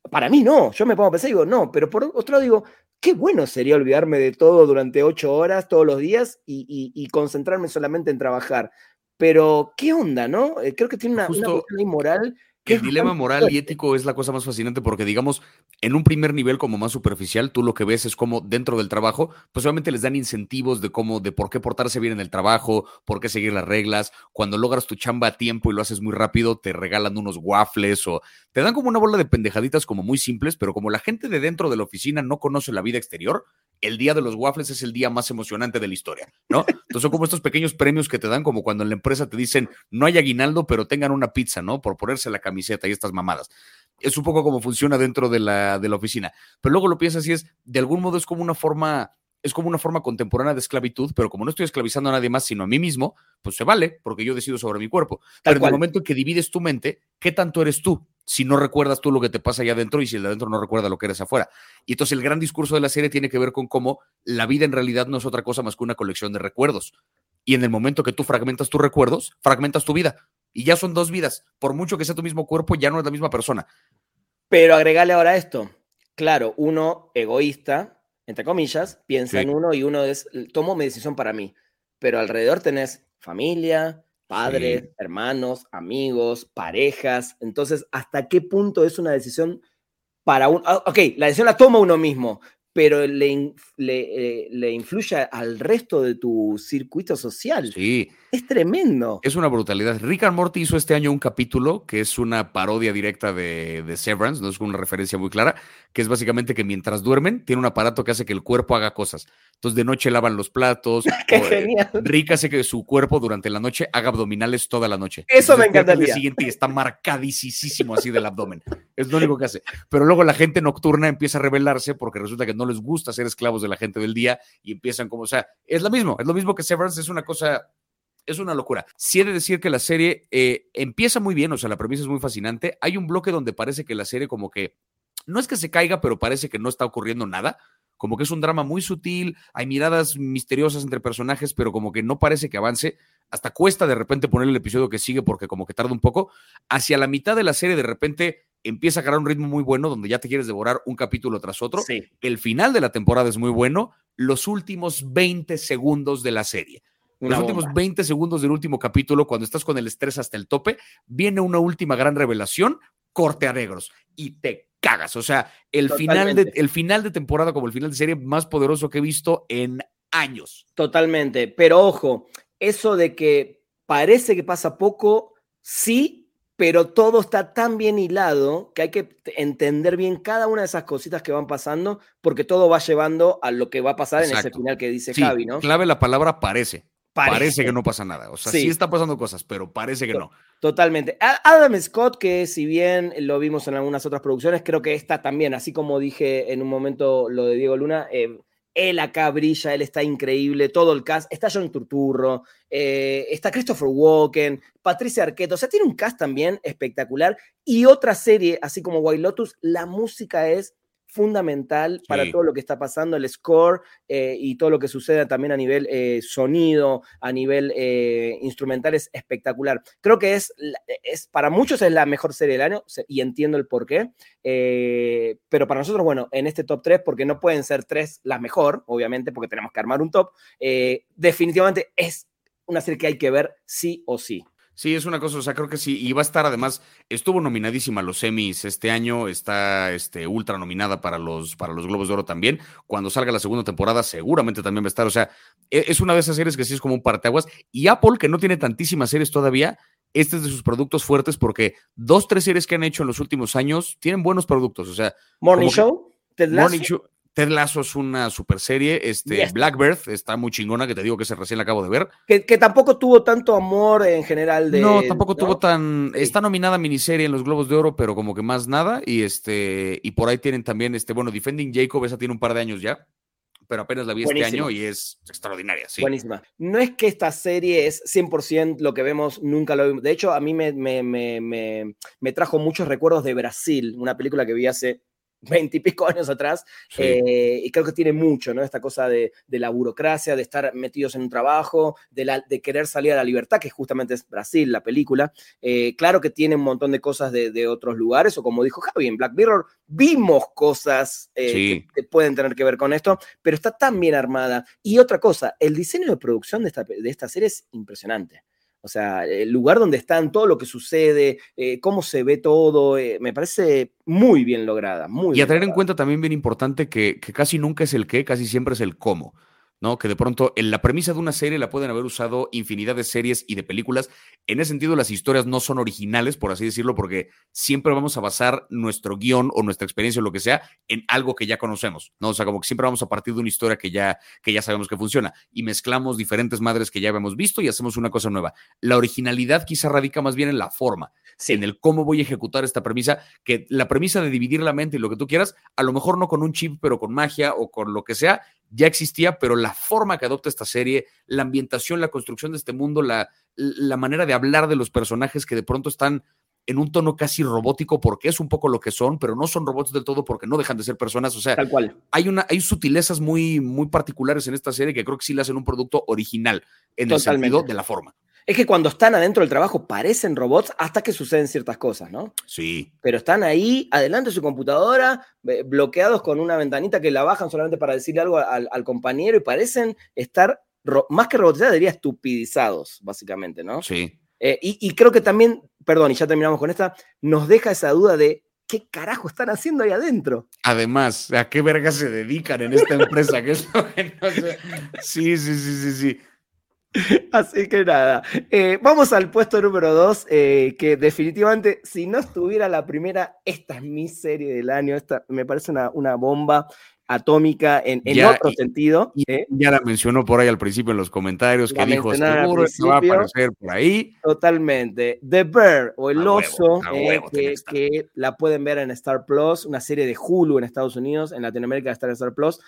para mí no, yo me pongo a pensar y digo, no, pero por otro lado digo, qué bueno sería olvidarme de todo durante ocho horas todos los días y, concentrarme solamente en trabajar. Pero, ¿qué onda, no? Eh, creo que tiene una, Justo, una moral el dilema moral y ético es la cosa más fascinante porque, digamos, en un primer nivel como más superficial, tú lo que ves es como dentro del trabajo, pues obviamente les dan incentivos de cómo, de por qué portarse bien en el trabajo, por qué seguir las reglas. Cuando logras tu chamba a tiempo y lo haces muy rápido, te regalan unos waffles o te dan como una bola de pendejaditas como muy simples, pero como la gente de dentro de la oficina no conoce la vida exterior, el día de los waffles es el día más emocionante de la historia, ¿no? Entonces son como estos pequeños premios que te dan, como cuando en la empresa te dicen, no hay aguinaldo, pero tengan una pizza, ¿no? Por ponerse la camiseta y estas mamadas. Es un poco como funciona dentro de la, de la oficina. Pero luego lo piensas y es, de algún modo es como una forma es como una forma contemporánea de esclavitud, pero como no estoy esclavizando a nadie más sino a mí mismo, pues se vale, porque yo decido sobre mi cuerpo. pero en el momento en que divides tu mente, ¿qué tanto eres tú? Si no recuerdas tú lo que te pasa allá adentro y si el de adentro no recuerda lo que eres afuera. Y entonces el gran discurso de la serie tiene que ver con cómo la vida en realidad no es otra cosa más que una colección de recuerdos. Y en el momento que tú fragmentas tus recuerdos, fragmentas tu vida. Y ya son dos vidas. Por mucho que sea tu mismo cuerpo, ya no es la misma persona. Pero agregale ahora esto. Claro, uno egoísta, entre comillas, piensa en uno y uno es, tomo mi decisión para mí. Pero alrededor tenés familia, padres, hermanos, amigos, parejas. Entonces, ¿hasta qué punto es una decisión para un... Ah, ok, la decisión la toma uno mismo, pero le, le, eh, le, influye al resto de tu circuito social. Sí. Es tremendo. Es una brutalidad. Rick and Morty hizo este año un capítulo que es una parodia directa de, de Severance, no es una referencia muy clara, que es básicamente que mientras duermen, tiene un aparato que hace que el cuerpo haga cosas. Entonces, de noche lavan los platos. ¡Qué eh, genial! Rick hace que su cuerpo durante la noche haga abdominales toda la noche. Eso me encantaría. El día siguiente y está marcadísimo así del abdomen. Es lo único que hace. Pero luego la gente nocturna empieza a rebelarse porque resulta que no les gusta ser esclavos de la gente del día y empiezan como, o sea, es lo mismo, es lo mismo que Severance, es una cosa es una locura. Sí he de decir que la serie eh, empieza muy bien, o sea, la premisa es muy fascinante. Hay un bloque donde parece que la serie como que, no es que se caiga, pero parece que no está ocurriendo nada. Como que es un drama muy sutil, hay miradas misteriosas entre personajes, pero como que no parece que avance. Hasta cuesta de repente poner el episodio que sigue porque como que tarda un poco. Hacia la mitad de la serie de repente empieza a agarrar un ritmo muy bueno donde ya te quieres devorar un capítulo tras otro. El final de la temporada es muy bueno. Los últimos 20 segundos de la serie los últimos 20 segundos del último capítulo, cuando estás con el estrés hasta el tope, viene una última gran revelación, corte a negros, y te cagas. O sea, el final, de, el final de temporada como el final de serie más poderoso que he visto en años. Totalmente. Pero ojo, eso de que parece que pasa poco, sí, pero todo está tan bien hilado que hay que entender bien cada una de esas cositas que van pasando, porque todo va llevando a lo que va a pasar en ese final que dice Javi, ¿no? Clave la palabra parece. Parece. que no pasa nada. O sea, sí. está pasando cosas, pero parece que no. Totalmente. Adam Scott, que si bien lo vimos en algunas otras producciones, creo que está también, así como dije en un momento lo de Diego Luna, eh, él acá brilla, él está increíble, todo el cast. Está John Turturro, eh, está Christopher Walken, Patricia Arquette, o sea, tiene un cast también espectacular. Y otra serie, así como White Lotus, la música es fundamental para todo lo que está pasando, el score eh, y todo lo que sucede también a nivel eh, sonido, a nivel eh, instrumental es espectacular. Creo que es, es, para muchos es la mejor serie del año y entiendo el por qué, pero para nosotros, bueno, en este top 3, porque no pueden ser tres las mejor, obviamente, porque tenemos que armar un top, definitivamente es una serie que hay que ver sí o sí. Sí, es una cosa, o sea, creo que sí, y va a estar además, estuvo nominadísima a los semis este año, está este, ultra nominada para los, para los Globos de Oro también. Cuando salga la segunda temporada, seguramente también va a estar, o sea, e, es una de esas series que sí es como un parteaguas. Y Apple, que no tiene tantísimas series todavía, este es de sus productos fuertes porque dos, tres series que han hecho en los últimos años tienen buenos productos, o sea. Morning Show. Morning Show. Ted Lasso es una super serie. Este, Blackbird está muy chingona, que te digo que se recién la acabo de ver. Que, tampoco tuvo tanto amor en general de. No, tampoco tuvo tan. Está nominada miniserie en los Globos de Oro, pero como que más nada. Y este, y por ahí tienen también, este, bueno, Defending Jacob, esa tiene un par de años ya. Pero apenas la vi este año y es extraordinaria, sí. Buenísima. No es que esta serie es 100% lo que vemos, nunca lo vimos. De hecho, a mí me, me, me, me trajo muchos recuerdos de Brasil, una película que vi hace veintipico años atrás, eh, y creo que tiene mucho, ¿no? Esta cosa de, la burocracia, de estar metidos en un trabajo, de, la, de querer salir a la libertad, que justamente es Brasil, la película. Eh, claro que tiene un montón de cosas de, otros lugares, o como dijo Javi, en Black Mirror vimos cosas eh, que, pueden tener que ver con esto, pero está tan bien armada. Y otra cosa, el diseño de producción de esta, de esta serie es impresionante. O sea, el lugar donde están, todo lo que sucede, eh, cómo se ve todo, eh, me parece muy bien lograda. Muy y a tener en cuenta también bien importante que, que, casi nunca es el qué, casi siempre es el cómo. ¿No? Que de pronto en la premisa de una serie la pueden haber usado infinidad de series y de películas. En ese sentido, las historias no son originales, por así decirlo, porque siempre vamos a basar nuestro guion o nuestra experiencia o lo que sea en algo que ya conocemos, ¿no? O sea, como que siempre vamos a partir de una historia que ya, que ya sabemos que funciona y mezclamos diferentes madres que ya habíamos visto y hacemos una cosa nueva. La originalidad quizá radica más bien en la forma, en el cómo voy a ejecutar esta premisa, que la premisa de dividir la mente y lo que tú quieras, a lo mejor no con un chip, pero con magia o con lo que sea, ya existía, pero la forma que adopta esta serie, la ambientación, la construcción de este mundo, la, la manera de hablar de los personajes que de pronto están en un tono casi robótico porque es un poco lo que son, pero no son robots del todo porque no dejan de ser personas. O sea, Tal cual. Hay, una, hay sutilezas muy, muy particulares en esta serie que creo que sí le hacen un producto original en el sentido de la forma. Es que cuando están adentro del trabajo parecen robots hasta que suceden ciertas cosas, ¿no? Sí. Pero están ahí, adelante de su computadora, bloqueados con una ventanita que la bajan solamente para decirle algo al, compañero y parecen estar, más que robotizados, diría estupidizados, básicamente, ¿no? Sí. Eh, y, creo que también, perdón, y ya terminamos con esta, nos deja esa duda de qué carajo están haciendo ahí adentro. Además, ¿a qué verga se dedican en esta empresa? que Sí, sí, sí, sí, sí. Así que nada, eh, vamos al puesto número dos, eh, que definitivamente si no estuviera la primera, esta es mi serie del año, esta me parece una, una bomba atómica en, otro sentido. ¿eh? Ya la mencionó por ahí al principio en los comentarios, que dijo, seguro va a aparecer por ahí. Totalmente. The Bear, o El Oso, que, la pueden ver en Star Plus, una serie de Hulu en Estados Unidos, en Latinoamérica está en Star Plus.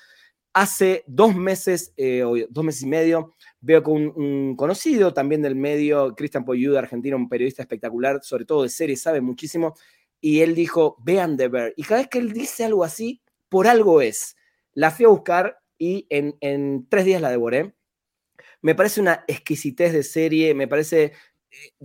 Hace dos meses, o dos meses y medio, Veo con un, conocido también del medio, Cristian Poyuda, argentino, un periodista espectacular, sobre todo de series, sabe muchísimo, y él dijo, vean The Bear. Y cada vez que él dice algo así, por algo es. La fui a buscar y en tres días la devoré. Me parece una exquisitez de serie, me parece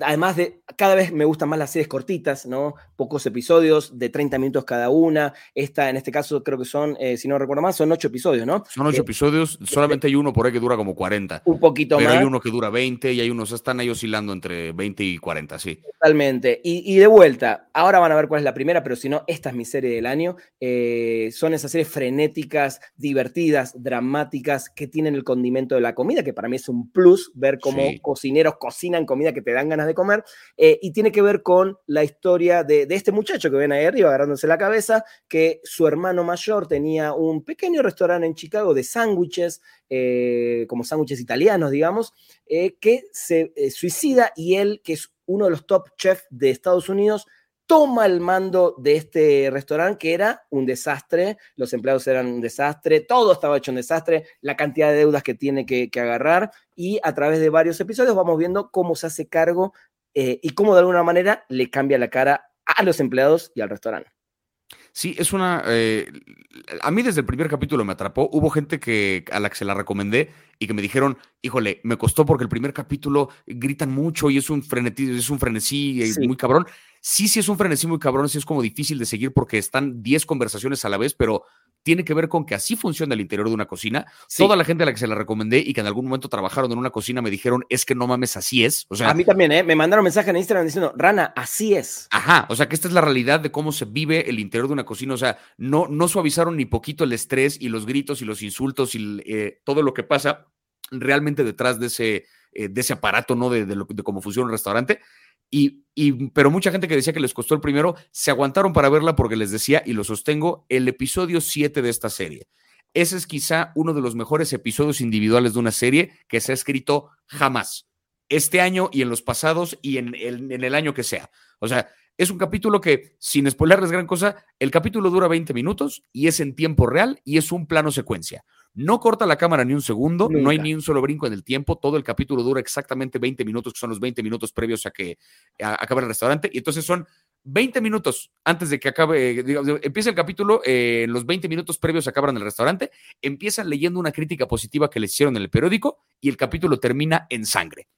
además de, cada vez me gustan más las series cortitas, ¿no? Pocos episodios de 30 minutos cada una. Esta, en este caso, creo que son, eh, si no recuerdo mal, son ocho episodios, ¿no? Son ocho eh, episodios, solamente hay uno por ahí que dura como 40. Un poquito pero más. hay uno que dura 20 y hay unos, están ahí oscilando entre 20 y 40, sí. Totalmente. Y, de vuelta, ahora van a ver cuál es la primera, pero si no, esta es mi serie del año. Eh, son esas series frenéticas, divertidas, dramáticas, que tienen el condimento de la comida, que para mí es un plus ver cómo cocineros cocinan comida que te dan ganas de comer, eh, y tiene que ver con la historia de, este muchacho que ven ahí arriba agarrándose la cabeza, que su hermano mayor tenía un pequeño restaurante en Chicago de sándwiches, eh, como sándwiches italianos, digamos, eh, que se suicida y él, que es uno de los top chefs de Estados Unidos, toma el mando de este restaurante que era un desastre, los empleados eran un desastre, todo estaba hecho un desastre, la cantidad de deudas que tiene que, agarrar y a través de varios episodios vamos viendo cómo se hace cargo eh, y cómo de alguna manera le cambia la cara a los empleados y al restaurante. Sí, es una. Eh, a mí desde el primer capítulo me atrapó. Hubo gente que a la que se la recomendé y que me dijeron, híjole, me costó porque el primer capítulo gritan mucho y es un frenesí, es un frenesí eh, muy cabrón. Sí, sí es un frenesí muy cabrón, sí es como difícil de seguir porque están 10 conversaciones a la vez, pero tiene que ver con que así funciona el interior de una cocina. Toda la gente a la que se la recomendé y que en algún momento trabajaron en una cocina me dijeron, es que no mames, así es. O sea, a mí también, ¿eh? Me mandaron mensaje en Instagram diciendo, Rana, así es. Ajá, o sea que esta es la realidad de cómo se vive el interior de una cocina. O sea, no, no suavizaron ni poquito el estrés y los gritos y los insultos y eh, todo lo que pasa realmente detrás de ese, eh, de ese aparato, ¿no? De, de, de cómo funciona un restaurante. Y, pero mucha gente que decía que les costó el primero, se aguantaron para verla porque les decía, y lo sostengo, el episodio 7 de esta serie. Ese es quizá uno de los mejores episodios individuales de una serie que se ha escrito jamás. Este año y en los pasados y en el, en el año que sea. O sea, es un capítulo que, sin spoilerles gran cosa, el capítulo dura 20 minutos y es en tiempo real y es un plano secuencia. No corta la cámara ni un segundo, no hay ni un solo brinco en el tiempo, todo el capítulo dura exactamente 20 minutos, que son los 20 minutos previos a que acabe el restaurante, y entonces son 20 minutos antes de que acabe, digamos, empieza el capítulo, eh, los 20 minutos previos a acabar en el restaurante, empiezan leyendo una crítica positiva que le hicieron en el periódico y el capítulo termina en sangre.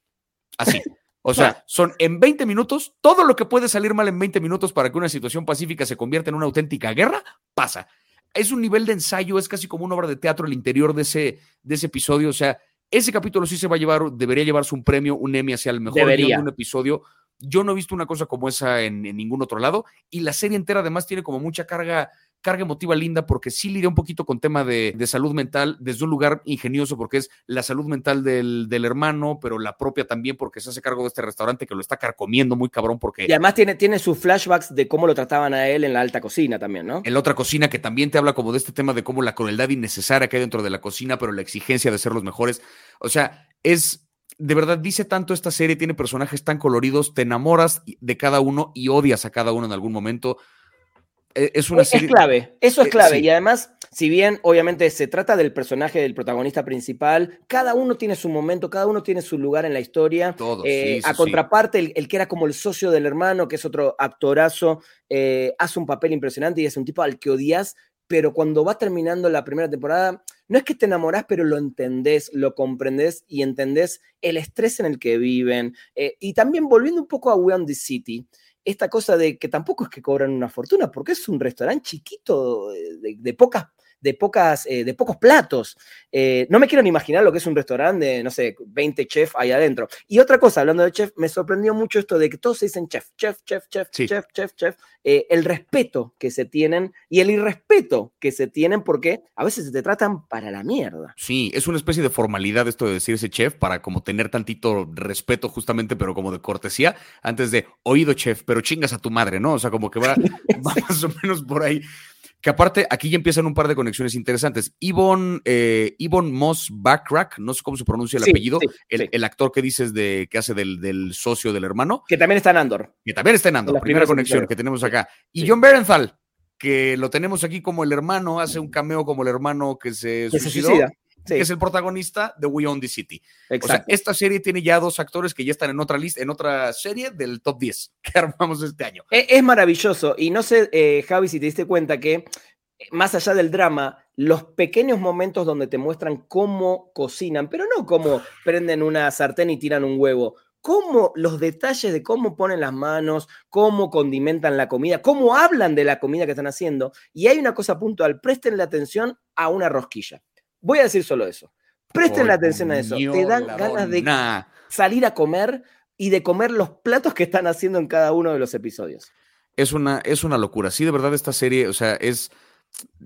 Así. O sea, son en 20 minutos, todo lo que puede salir mal en 20 minutos para que una situación pacífica se convierta en una auténtica guerra, pasa es un nivel de ensayo, es casi como una obra de teatro el interior de ese, de ese episodio. O sea, ese capítulo sí se va a llevar, debería llevarse un premio, un Emmy hacia el mejor de un episodio. Yo no he visto una cosa como esa en, en, ningún otro lado. Y la serie entera además tiene como mucha carga carga emotiva linda porque sí lidia un poquito con tema de, salud mental desde un lugar ingenioso porque es la salud mental del, hermano, pero la propia también porque se hace cargo de este restaurante que lo está carcomiendo muy cabrón porque... Y además tiene, tiene sus flashbacks de cómo lo trataban a él en la alta cocina también, ¿no? En la otra cocina que también te habla como de este tema de cómo la crueldad innecesaria que hay dentro de la cocina, pero la exigencia de ser los mejores. O sea, es de verdad dice tanto esta serie, tiene personajes tan coloridos, te enamoras de cada uno y odias a cada uno en algún momento. E, es una serie... Es clave, eso es eh, clave. Y además, si bien obviamente se trata del personaje del protagonista principal, cada uno tiene su momento, cada uno tiene su lugar en la historia. Todos, eh, a contraparte, el, que era como el socio del hermano, que es otro actorazo, eh, hace un papel impresionante y es un tipo al que odias, pero cuando va terminando la primera temporada, no es que te enamorás, pero lo entendés, lo comprendés y entendés el estrés en el que viven. Eh, y también volviendo un poco a We on the City, esta cosa de que tampoco es que cobran una fortuna, porque es un restaurante chiquito de, de pocas de, pocas, eh, de pocos platos. Eh, no me quiero ni imaginar lo que es un restaurante de, no sé, 20 chefs ahí adentro. Y otra cosa, hablando de chef, me sorprendió mucho esto de que todos se dicen chef, chef, chef, chef, chef, chef, chef. Eh, el respeto que se tienen y el irrespeto que se tienen porque a veces te tratan para la mierda. Sí, es una especie de formalidad esto de decirse chef para como tener tantito respeto justamente, pero como de cortesía, antes de oído chef, pero chingas a tu madre, ¿no? O sea, como que va, va más o menos por ahí. Que aparte, aquí ya empiezan un par de conexiones interesantes. Yvonne, eh, Moss Backrack, no sé cómo se pronuncia el apellido, el, actor que dices de que hace del, socio del hermano. Que también está en Andor. Que también está en Andor, primera conexión que tenemos acá. Y John Berenthal, que lo tenemos aquí como el hermano, hace un cameo como el hermano que se suicidó que es el protagonista de We Own the City. O sea, esta serie tiene ya dos actores que ya están en otra lista, en otra serie del top 10 que armamos este año. E, es, maravilloso. Y no sé, eh, Javi, si te diste cuenta que más allá del drama, los pequeños momentos donde te muestran cómo cocinan, pero no cómo prenden una sartén y tiran un huevo, cómo los detalles de cómo ponen las manos, cómo condimentan la comida, cómo hablan de la comida que están haciendo. Y hay una cosa puntual, presten la atención a una rosquilla. Voy a decir solo eso. Presten la atención a eso. Te dan ganas de salir a comer y de comer los platos que están haciendo en cada uno de los episodios. Es una, es una locura. Sí, de verdad, esta serie, o sea, es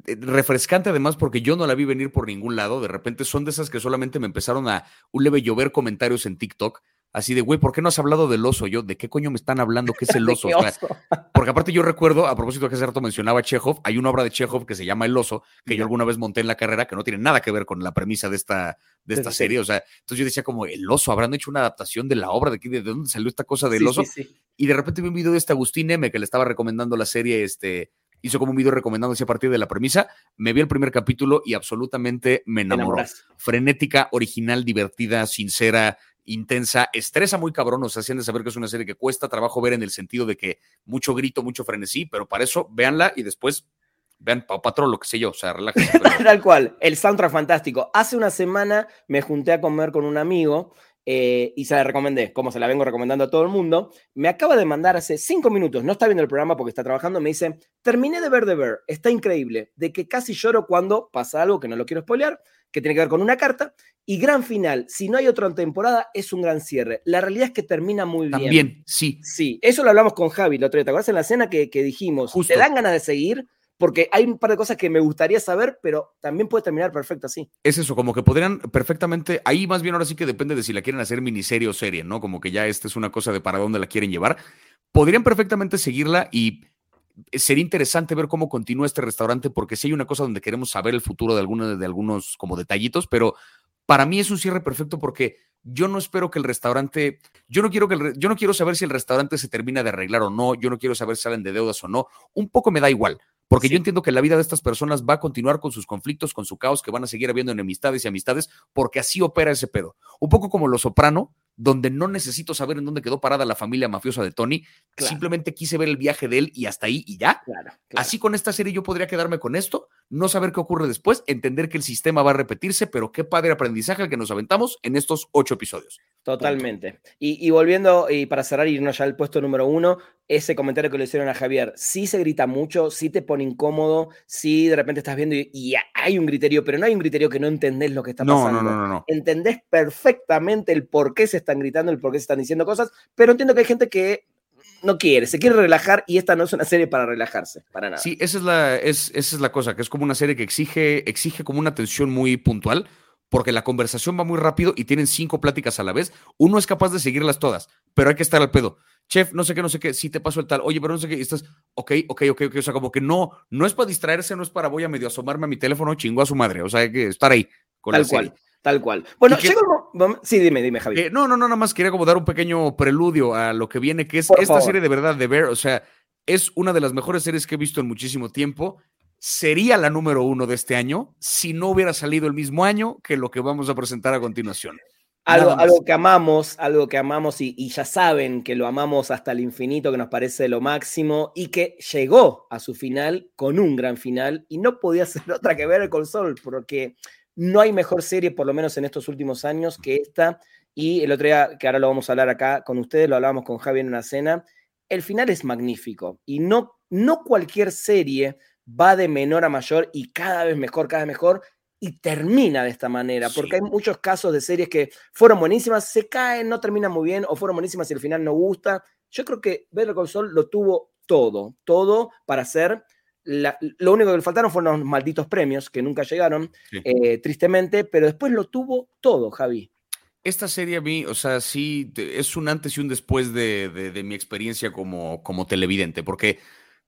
eh, refrescante además porque yo no la vi venir por ningún lado. De repente son de esas que solamente me empezaron a un leve llover comentarios en TikTok Así de, güey, ¿por qué no has hablado del oso? Yo, ¿de qué coño me están hablando? ¿Qué es el oso? porque aparte yo recuerdo, a propósito que hace rato mencionaba Chekhov, hay una obra de Chekhov que se llama El oso, que yo alguna vez monté en la carrera, que no tiene nada que ver con la premisa de esta, de esta serie. O sea, entonces yo decía como, el oso, habrán hecho una adaptación de la obra, de, de dónde salió esta cosa del oso. Y de repente vi un video de este Agustín M, que le estaba recomendando la serie, este, hizo como un video recomendándose a partir de la premisa. Me vi el primer capítulo y absolutamente me enamoró. Frenética, original, divertida, sincera, intensa, estresa muy cabrón, o sea, de saber que es una serie que cuesta trabajo ver en el sentido de que mucho grito, mucho frenesí, pero para eso véanla y después vean Pau Patrol, lo que sé yo, o sea, relájense. Tal cual, el soundtrack fantástico. Hace una semana me junté a comer con un amigo eh, y se la recomendé, como se la vengo recomendando a todo el mundo. Me acaba de mandar hace cinco minutos, no está viendo el programa porque está trabajando, me dice, terminé de ver The Bear, está increíble, de que casi lloro cuando pasa algo que no lo quiero spoilear, que tiene que ver con una carta, y gran final, si no hay otra temporada, es un gran cierre. La realidad es que termina muy bien. También, sí. Sí, eso lo hablamos con Javi la otra vez, ¿te acuerdas en la escena que, dijimos? ¿Te dan ganas de seguir? Porque hay un par de cosas que me gustaría saber, pero también puede terminar perfecto así. Es eso, como que podrían perfectamente, ahí más bien ahora sí que depende de si la quieren hacer miniserie o serie, ¿no? Como que ya esta es una cosa de para dónde la quieren llevar. Podrían perfectamente seguirla y sería interesante ver cómo continúa este restaurante, porque sí hay una cosa donde queremos saber el futuro de, algunos, de algunos como detallitos, pero para mí es un cierre perfecto porque yo no espero que el restaurante, yo no quiero que yo no quiero saber si el restaurante se termina de arreglar o no, yo no quiero saber si salen de deudas o no, un poco me da igual. Porque yo entiendo que la vida de estas personas va a continuar con sus conflictos, con su caos, que van a seguir habiendo enemistades y amistades, porque así opera ese pedo. Un poco como Lo Soprano, donde no necesito saber en dónde quedó parada la familia mafiosa de Tony, simplemente quise ver el viaje de él y hasta ahí y ya. Así con esta serie yo podría quedarme con esto, no saber qué ocurre después, entender que el sistema va a repetirse, pero qué padre aprendizaje el que nos aventamos en estos ocho episodios. Totalmente. Y, volviendo, y para cerrar, irnos ya al puesto número uno, ese comentario que le hicieron a Javier, sí se grita mucho, sí te pone incómodo, sí de repente estás viendo y, hay un criterio, pero no hay un criterio que no entendés lo que está pasando. No, no, no, no. Entendés perfectamente el por qué se están gritando, el por qué se están diciendo cosas, pero entiendo que hay gente que no quiere, se quiere relajar y esta no es una serie para relajarse, para nada. Sí, esa es la, es, esa es la cosa, que es como una serie que exige, exige como una atención muy puntual, porque la conversación va muy rápido y tienen cinco pláticas a la vez. Uno es capaz de seguirlas todas, pero hay que estar al pedo. Chef, no sé qué, no sé qué, si te paso el tal, oye, pero no sé qué, y estás, ok, ok, ok, ok, o sea, como que no, no es para distraerse, no es para voy a medio asomarme a mi teléfono, chingo a su madre, o sea, hay que estar ahí con Tal cual. Tal cual. Bueno, Sí, dime, dime, Javi. Eh, no, no, no, nada más quería como dar un pequeño preludio a lo que viene, que es esta serie de verdad de Bear. O sea, es una de las mejores series que he visto en muchísimo tiempo. Sería la número uno de este año si no hubiera salido el mismo año que lo que vamos a presentar a continuación. Algo, algo, que amamos, algo que amamos y, y, ya saben que lo amamos hasta el infinito, que nos parece lo máximo y que llegó a su final con un gran final y no podía ser otra que ver el console porque no hay mejor serie, por lo menos en estos últimos años, que esta. Y el otro día, que ahora lo vamos a hablar acá con ustedes, lo hablábamos con Javi en una cena, el final es magnífico. Y no, no cualquier serie va de menor a mayor y cada vez mejor, cada vez mejor, y termina de esta manera, porque hay muchos casos de series que fueron buenísimas, se caen, no terminan muy bien, o fueron buenísimas y el final no gusta. Yo creo que Better Call Saul lo tuvo todo, todo para hacer. lo único que le faltaron fueron los malditos premios, que nunca llegaron, eh, tristemente, pero después lo tuvo todo, Javi. Esta serie a mí, o sea, sí, es un antes y un después de, de mi experiencia como, como televidente, porque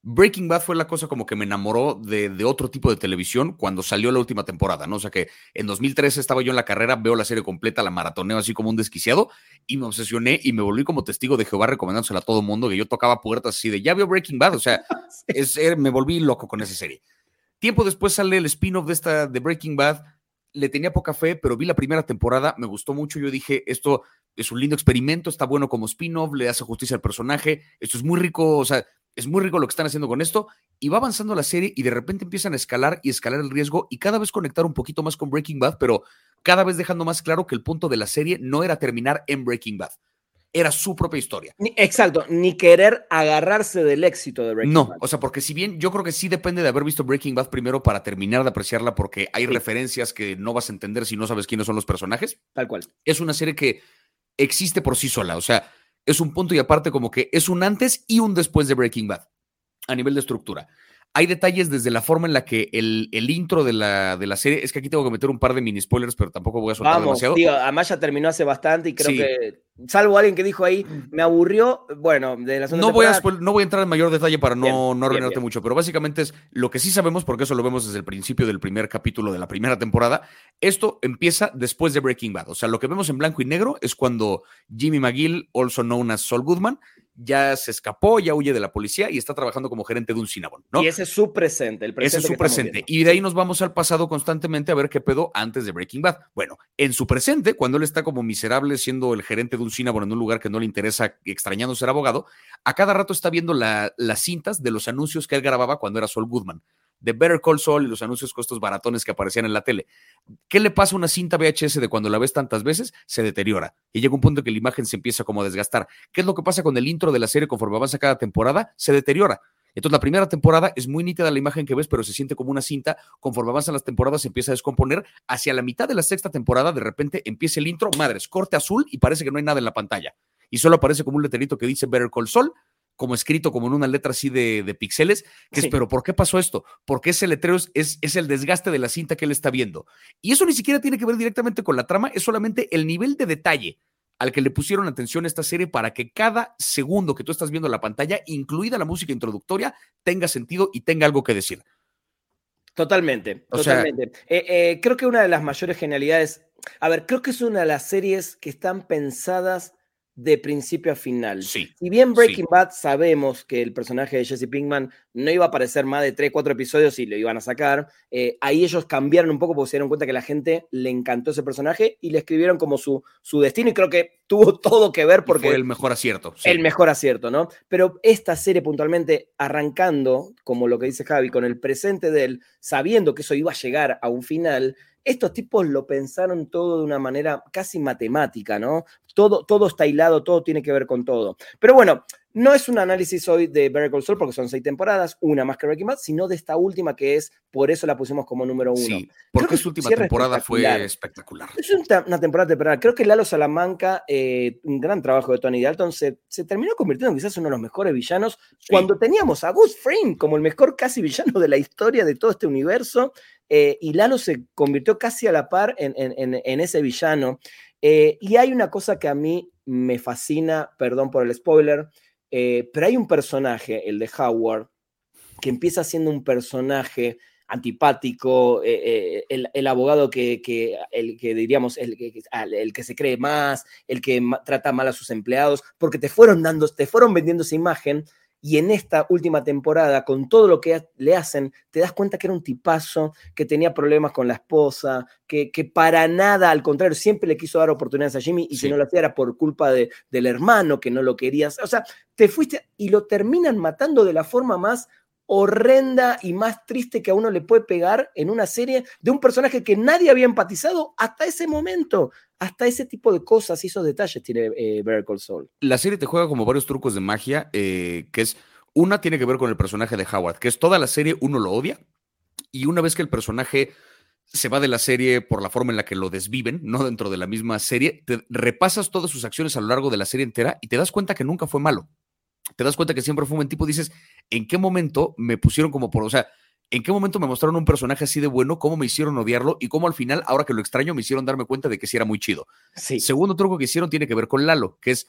Breaking Bad fue la cosa como que me enamoró de, otro tipo de televisión cuando salió la última temporada, ¿no? O sea que en 2013 estaba yo en la carrera, veo la serie completa, la maratoneo así como un desquiciado y me obsesioné y me volví como testigo de Jehová recomendándosela a todo el mundo que yo tocaba puertas así de, ya veo Breaking Bad, o sea, es, eh, me volví loco con esa serie. Tiempo después sale el spin-off de esta de Breaking Bad, le tenía poca fe, pero vi la primera temporada, me gustó mucho, yo dije, esto es un lindo experimento, está bueno como spin-off, le hace justicia al personaje, esto es muy rico, o sea, es muy rico lo que están haciendo con esto, y va avanzando la serie y de repente empiezan a escalar y escalar el riesgo y cada vez conectar un poquito más con Breaking Bad, pero cada vez dejando más claro que el punto de la serie no era terminar en Breaking Bad. Era su propia historia. exacto, ni querer agarrarse del éxito de Breaking Bad. No, o sea, porque si bien yo creo que sí depende de haber visto Breaking Bad primero para terminar de apreciarla, porque hay referencias que no vas a entender si no sabes quiénes son los personajes. Tal cual. Es una serie que existe por sí sola, o sea, es un punto y aparte como que es un antes y un después de Breaking Bad a nivel de estructura. Hay detalles desde la forma en la que el, el intro de la, de la, serie, es que aquí tengo que meter un par de mini spoilers, pero tampoco voy a soltar Vamos, demasiado. Tío, además ya terminó hace bastante y creo que, salvo alguien que dijo ahí, me aburrió, bueno, de la no voy, a, no voy a entrar en mayor detalle para no, no arruinarte mucho, pero básicamente es lo que sí sabemos, porque eso lo vemos desde el principio del primer capítulo de la primera temporada, esto empieza después de Breaking Bad, o sea, lo que vemos en blanco y negro es cuando Jimmy McGill, also known as Saul Goodman, ya se escapó, ya huye de la policía y está trabajando como gerente de un Cinnabon, ¿no? Y ese es su presente, el presente. Ese es su presente. Y de ahí nos vamos al pasado constantemente a ver qué pedo antes de Breaking Bad. Bueno, en su presente, cuando él está como miserable siendo el gerente de un Cinnabon en un lugar que no le interesa, extrañando ser abogado, a cada rato está viendo las cintas de los anuncios que él grababa cuando era Saul Goodman de Better Call Saul y los anuncios con estos baratones que aparecían en la tele. ¿Qué le pasa a una cinta VHS de cuando la ves tantas veces? Se deteriora. Y llega un punto en que la imagen se empieza como a desgastar. ¿Qué es lo que pasa con el intro de la serie conforme avanza cada temporada? Se deteriora. Entonces la primera temporada es muy nítida la imagen que ves, pero se siente como una cinta. Conforme avanzan las temporadas se empieza a descomponer. Hacia la mitad de la sexta temporada de repente empieza el intro, madres, corte azul y parece que no hay nada en la pantalla. Y solo aparece como un letrerito que dice Better Call Saul como escrito, como en una letra así de, de píxeles, que es, pero ¿por qué pasó esto? Porque ese letrero es, es, el desgaste de la cinta que él está viendo. Y eso ni siquiera tiene que ver directamente con la trama, es solamente el nivel de detalle al que le pusieron atención a esta serie para que cada segundo que tú estás viendo la pantalla, incluida la música introductoria, tenga sentido y tenga algo que decir. Totalmente, totalmente. Eh, eh, creo que una de las mayores genialidades, a ver, creo que es una de las series que están pensadas de principio a final. Sí, si bien Breaking Bad sabemos que el personaje de Jesse Pinkman no iba a aparecer más de 3, 4 episodios y lo iban a sacar, eh, ahí ellos cambiaron un poco porque se dieron cuenta que la gente le encantó ese personaje y le escribieron como su, su destino y creo que tuvo todo que ver porque... fue el mejor acierto. El mejor acierto, ¿no? Pero esta serie puntualmente arrancando, como lo que dice Javi, con el presente de él, sabiendo que eso iba a llegar a un final, estos tipos lo pensaron todo de una manera casi matemática, ¿no? Todo, todo está hilado, todo tiene que ver con todo. Pero bueno, no es un análisis hoy de Better Call Saul porque son seis temporadas, una más que Breaking Bad, sino de esta última que es, por eso la pusimos como número uno. Sí, porque su última temporada fue espectacular. Es una temporada temporal. Creo que Lalo Salamanca, eh, un gran trabajo de Tony Dalton, se, se, terminó convirtiendo en quizás uno de los mejores villanos cuando teníamos a Gus Fring como el mejor casi villano de la historia de todo este universo. Eh, y Lalo se convirtió casi a la par en, ese villano. Eh, y hay una cosa que a mí me fascina, perdón por el spoiler, eh, pero hay un personaje, el de Howard, que empieza siendo un personaje antipático, el, abogado que, el que diríamos, el, el, que se cree más, el que trata mal a sus empleados, porque te fueron dando, te fueron vendiendo esa imagen y en esta última temporada, con todo lo que le hacen, te das cuenta que era un tipazo, que tenía problemas con la esposa, que, que para nada, al contrario, siempre le quiso dar oportunidades a Jimmy y si no lo hacía era por culpa de, del hermano que no lo querías. O sea, te fuiste y lo terminan matando de la forma más horrenda y más triste que a uno le puede pegar en una serie de un personaje que nadie había empatizado hasta ese momento. Hasta ese tipo de cosas y esos detalles tiene eh, Better Call Saul. La serie te juega como varios trucos de magia, eh, que es, una tiene que ver con el personaje de Howard, que es toda la serie uno lo odia, y una vez que el personaje se va de la serie por la forma en la que lo desviven, no dentro de la misma serie, te repasas todas sus acciones a lo largo de la serie entera y te das cuenta que nunca fue malo. Te das cuenta que siempre fue un buen tipo, dices, ¿en qué momento me pusieron como por, o sea, en qué momento me mostraron un personaje así de bueno, cómo me hicieron odiarlo y cómo al final, ahora que lo extraño, me hicieron darme cuenta de que sí era muy chido. Sí. Segundo truco que hicieron tiene que ver con Lalo, que es,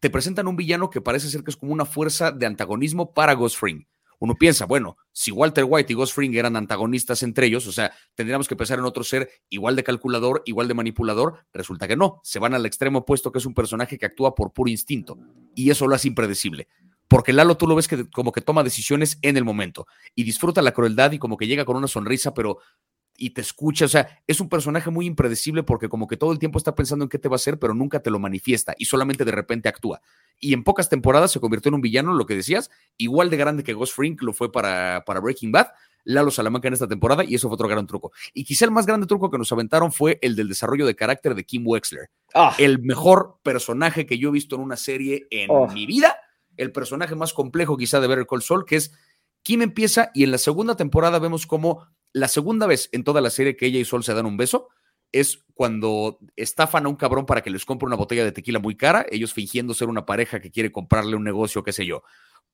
te presentan un villano que parece ser que es como una fuerza de antagonismo para Ghost Fring. Uno piensa, bueno, si Walter White y Ghost Fring eran antagonistas entre ellos, o sea, tendríamos que pensar en otro ser igual de calculador, igual de manipulador. Resulta que no, se van al extremo opuesto, que es un personaje que actúa por puro instinto. Y eso lo hace impredecible porque Lalo tú lo ves que como que toma decisiones en el momento y disfruta la crueldad y como que llega con una sonrisa, pero y te escucha, o sea, es un personaje muy impredecible porque como que todo el tiempo está pensando en qué te va a hacer, pero nunca te lo manifiesta y solamente de repente actúa. Y en pocas temporadas se convirtió en un villano, lo que decías, igual de grande que Ghost Frink lo fue para, para Breaking Bad, Lalo Salamanca en esta temporada y eso fue otro gran truco. Y quizá el más grande truco que nos aventaron fue el del desarrollo de carácter de Kim Wexler. Ah. El mejor personaje que yo he visto en una serie en Oh. mi vida el personaje más complejo quizá de Better Call Saul, que es Kim empieza y en la segunda temporada vemos como la segunda vez en toda la serie que ella y Sol se dan un beso es cuando estafan a un cabrón para que les compre una botella de tequila muy cara, ellos fingiendo ser una pareja que quiere comprarle un negocio, qué sé yo.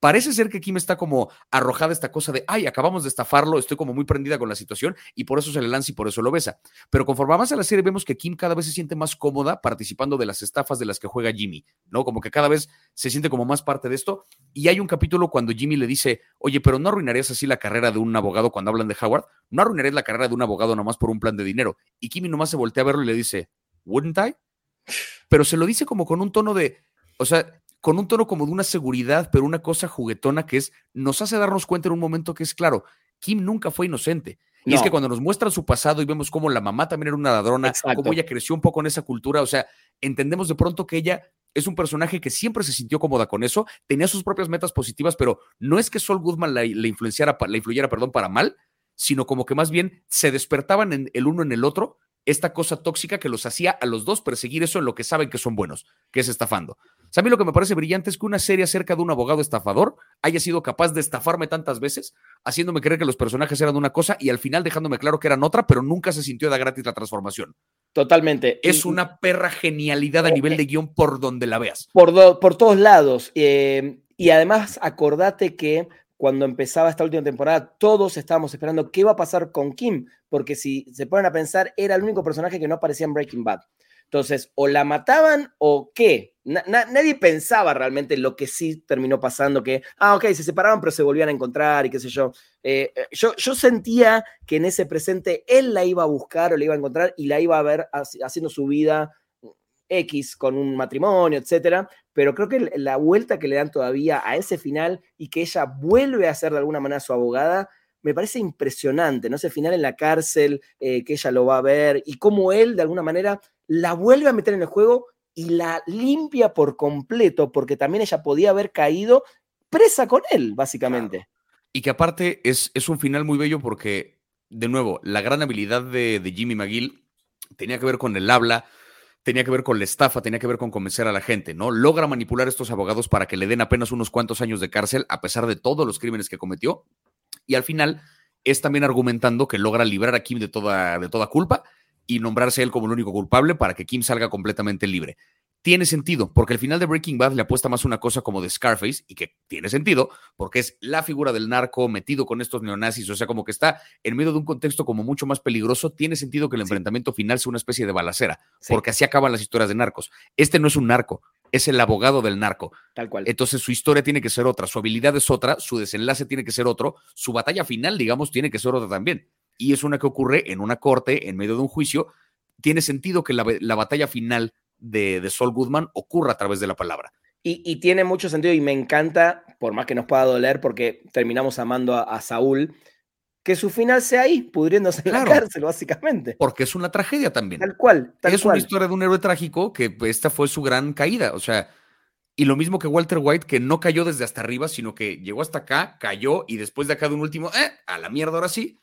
Parece ser que Kim está como arrojada esta cosa de, ay, acabamos de estafarlo, estoy como muy prendida con la situación y por eso se le lanza y por eso lo besa. Pero conforme avanza la serie vemos que Kim cada vez se siente más cómoda participando de las estafas de las que juega Jimmy, ¿no? Como que cada vez se siente como más parte de esto. Y hay un capítulo cuando Jimmy le dice, oye, pero no arruinarías así la carrera de un abogado cuando hablan de Howard, no arruinarías la carrera de un abogado nomás por un plan de dinero. Y Kimmy nomás se voltea a verlo y le dice, wouldn't I? Pero se lo dice como con un tono de, o sea, con un tono como de una seguridad, pero una cosa juguetona que es, nos hace darnos cuenta en un momento que es claro, Kim nunca fue inocente. Y No. es que cuando nos muestran su pasado y vemos cómo la mamá también era una ladrona, Exacto. cómo ella creció un poco en esa cultura, o sea, entendemos de pronto que ella es un personaje que siempre se sintió cómoda con eso, tenía sus propias metas positivas, pero no es que Sol Goodman la, la influenciara, la influyera, perdón, para mal, sino como que más bien se despertaban en el uno en el otro esta cosa tóxica que los hacía a los dos perseguir eso en lo que saben que son buenos, que es estafando. O sea, a mí lo que me parece brillante es que una serie acerca de un abogado estafador haya sido capaz de estafarme tantas veces, haciéndome creer que los personajes eran una cosa y al final dejándome claro que eran otra, pero nunca se sintió de gratis la transformación. Totalmente. Es Y- una perra genialidad a Eh, nivel de guion por donde la veas. por, do- por todos lados. eh, y además, acordate que cuando empezaba esta última temporada, todos estábamos esperando qué iba a pasar con Kim, porque si se ponen a pensar, era el único personaje que no aparecía en Breaking Bad. Entonces, o la mataban o qué. Na- na- nadie pensaba realmente lo que sí terminó pasando, que, ah, ok, se separaban, pero se volvían a encontrar y qué sé yo. Eh, eh, yo. Yo sentía que en ese presente él la iba a buscar o la iba a encontrar y la iba a ver haci- haciendo su vida X con un matrimonio, etcétera, pero creo que la vuelta que le dan todavía a ese final y que ella vuelve a ser de alguna manera su abogada, me parece impresionante, ¿no? Ese final en la cárcel, eh, que ella lo va a ver y cómo él de alguna manera la vuelve a meter en el juego y la limpia por completo, porque también ella podía haber caído presa con él, básicamente. Y que aparte es, es un final muy bello porque, de nuevo, la gran habilidad de, de Jimmy McGill tenía que ver con el habla, tenía que ver con la estafa, tenía que ver con convencer a la gente, ¿no? Logra manipular a estos abogados para que le den apenas unos cuantos años de cárcel, a pesar de todos los crímenes que cometió. Y al final es también argumentando que logra librar a Kim de toda, de toda culpa y nombrarse él como el único culpable para que Kim salga completamente libre. Tiene sentido, porque el final de Breaking Bad le apuesta más a una cosa como de Scarface, y que tiene sentido, porque es la figura del narco metido con estos neonazis, o sea, como que está en medio de un contexto como mucho más peligroso, tiene sentido que el Sí. enfrentamiento final sea una especie de balacera, Sí, porque así acaban las historias de narcos. Este no es un narco, es el abogado del narco. tal cual. Entonces su historia tiene que ser otra, su habilidad es otra, su desenlace tiene que ser otro, su batalla final, digamos, tiene que ser otra también. Y es una que ocurre en una corte, en medio de un juicio. Tiene sentido que la, la batalla final de, de Saul Goodman ocurra a través de la palabra. Y, y tiene mucho sentido y me encanta, por más que nos pueda doler, porque terminamos amando a, a Saúl, que su final sea ahí, pudriéndose en Claro. la cárcel, básicamente. Porque es una tragedia también. Tal cual, tal es cual. una historia de un héroe trágico que pues, esta fue su gran caída. O sea, Y lo mismo que Walter White, que no cayó desde hasta arriba, sino que llegó hasta acá, cayó y después de acá de un último, eh, a la mierda ahora sí.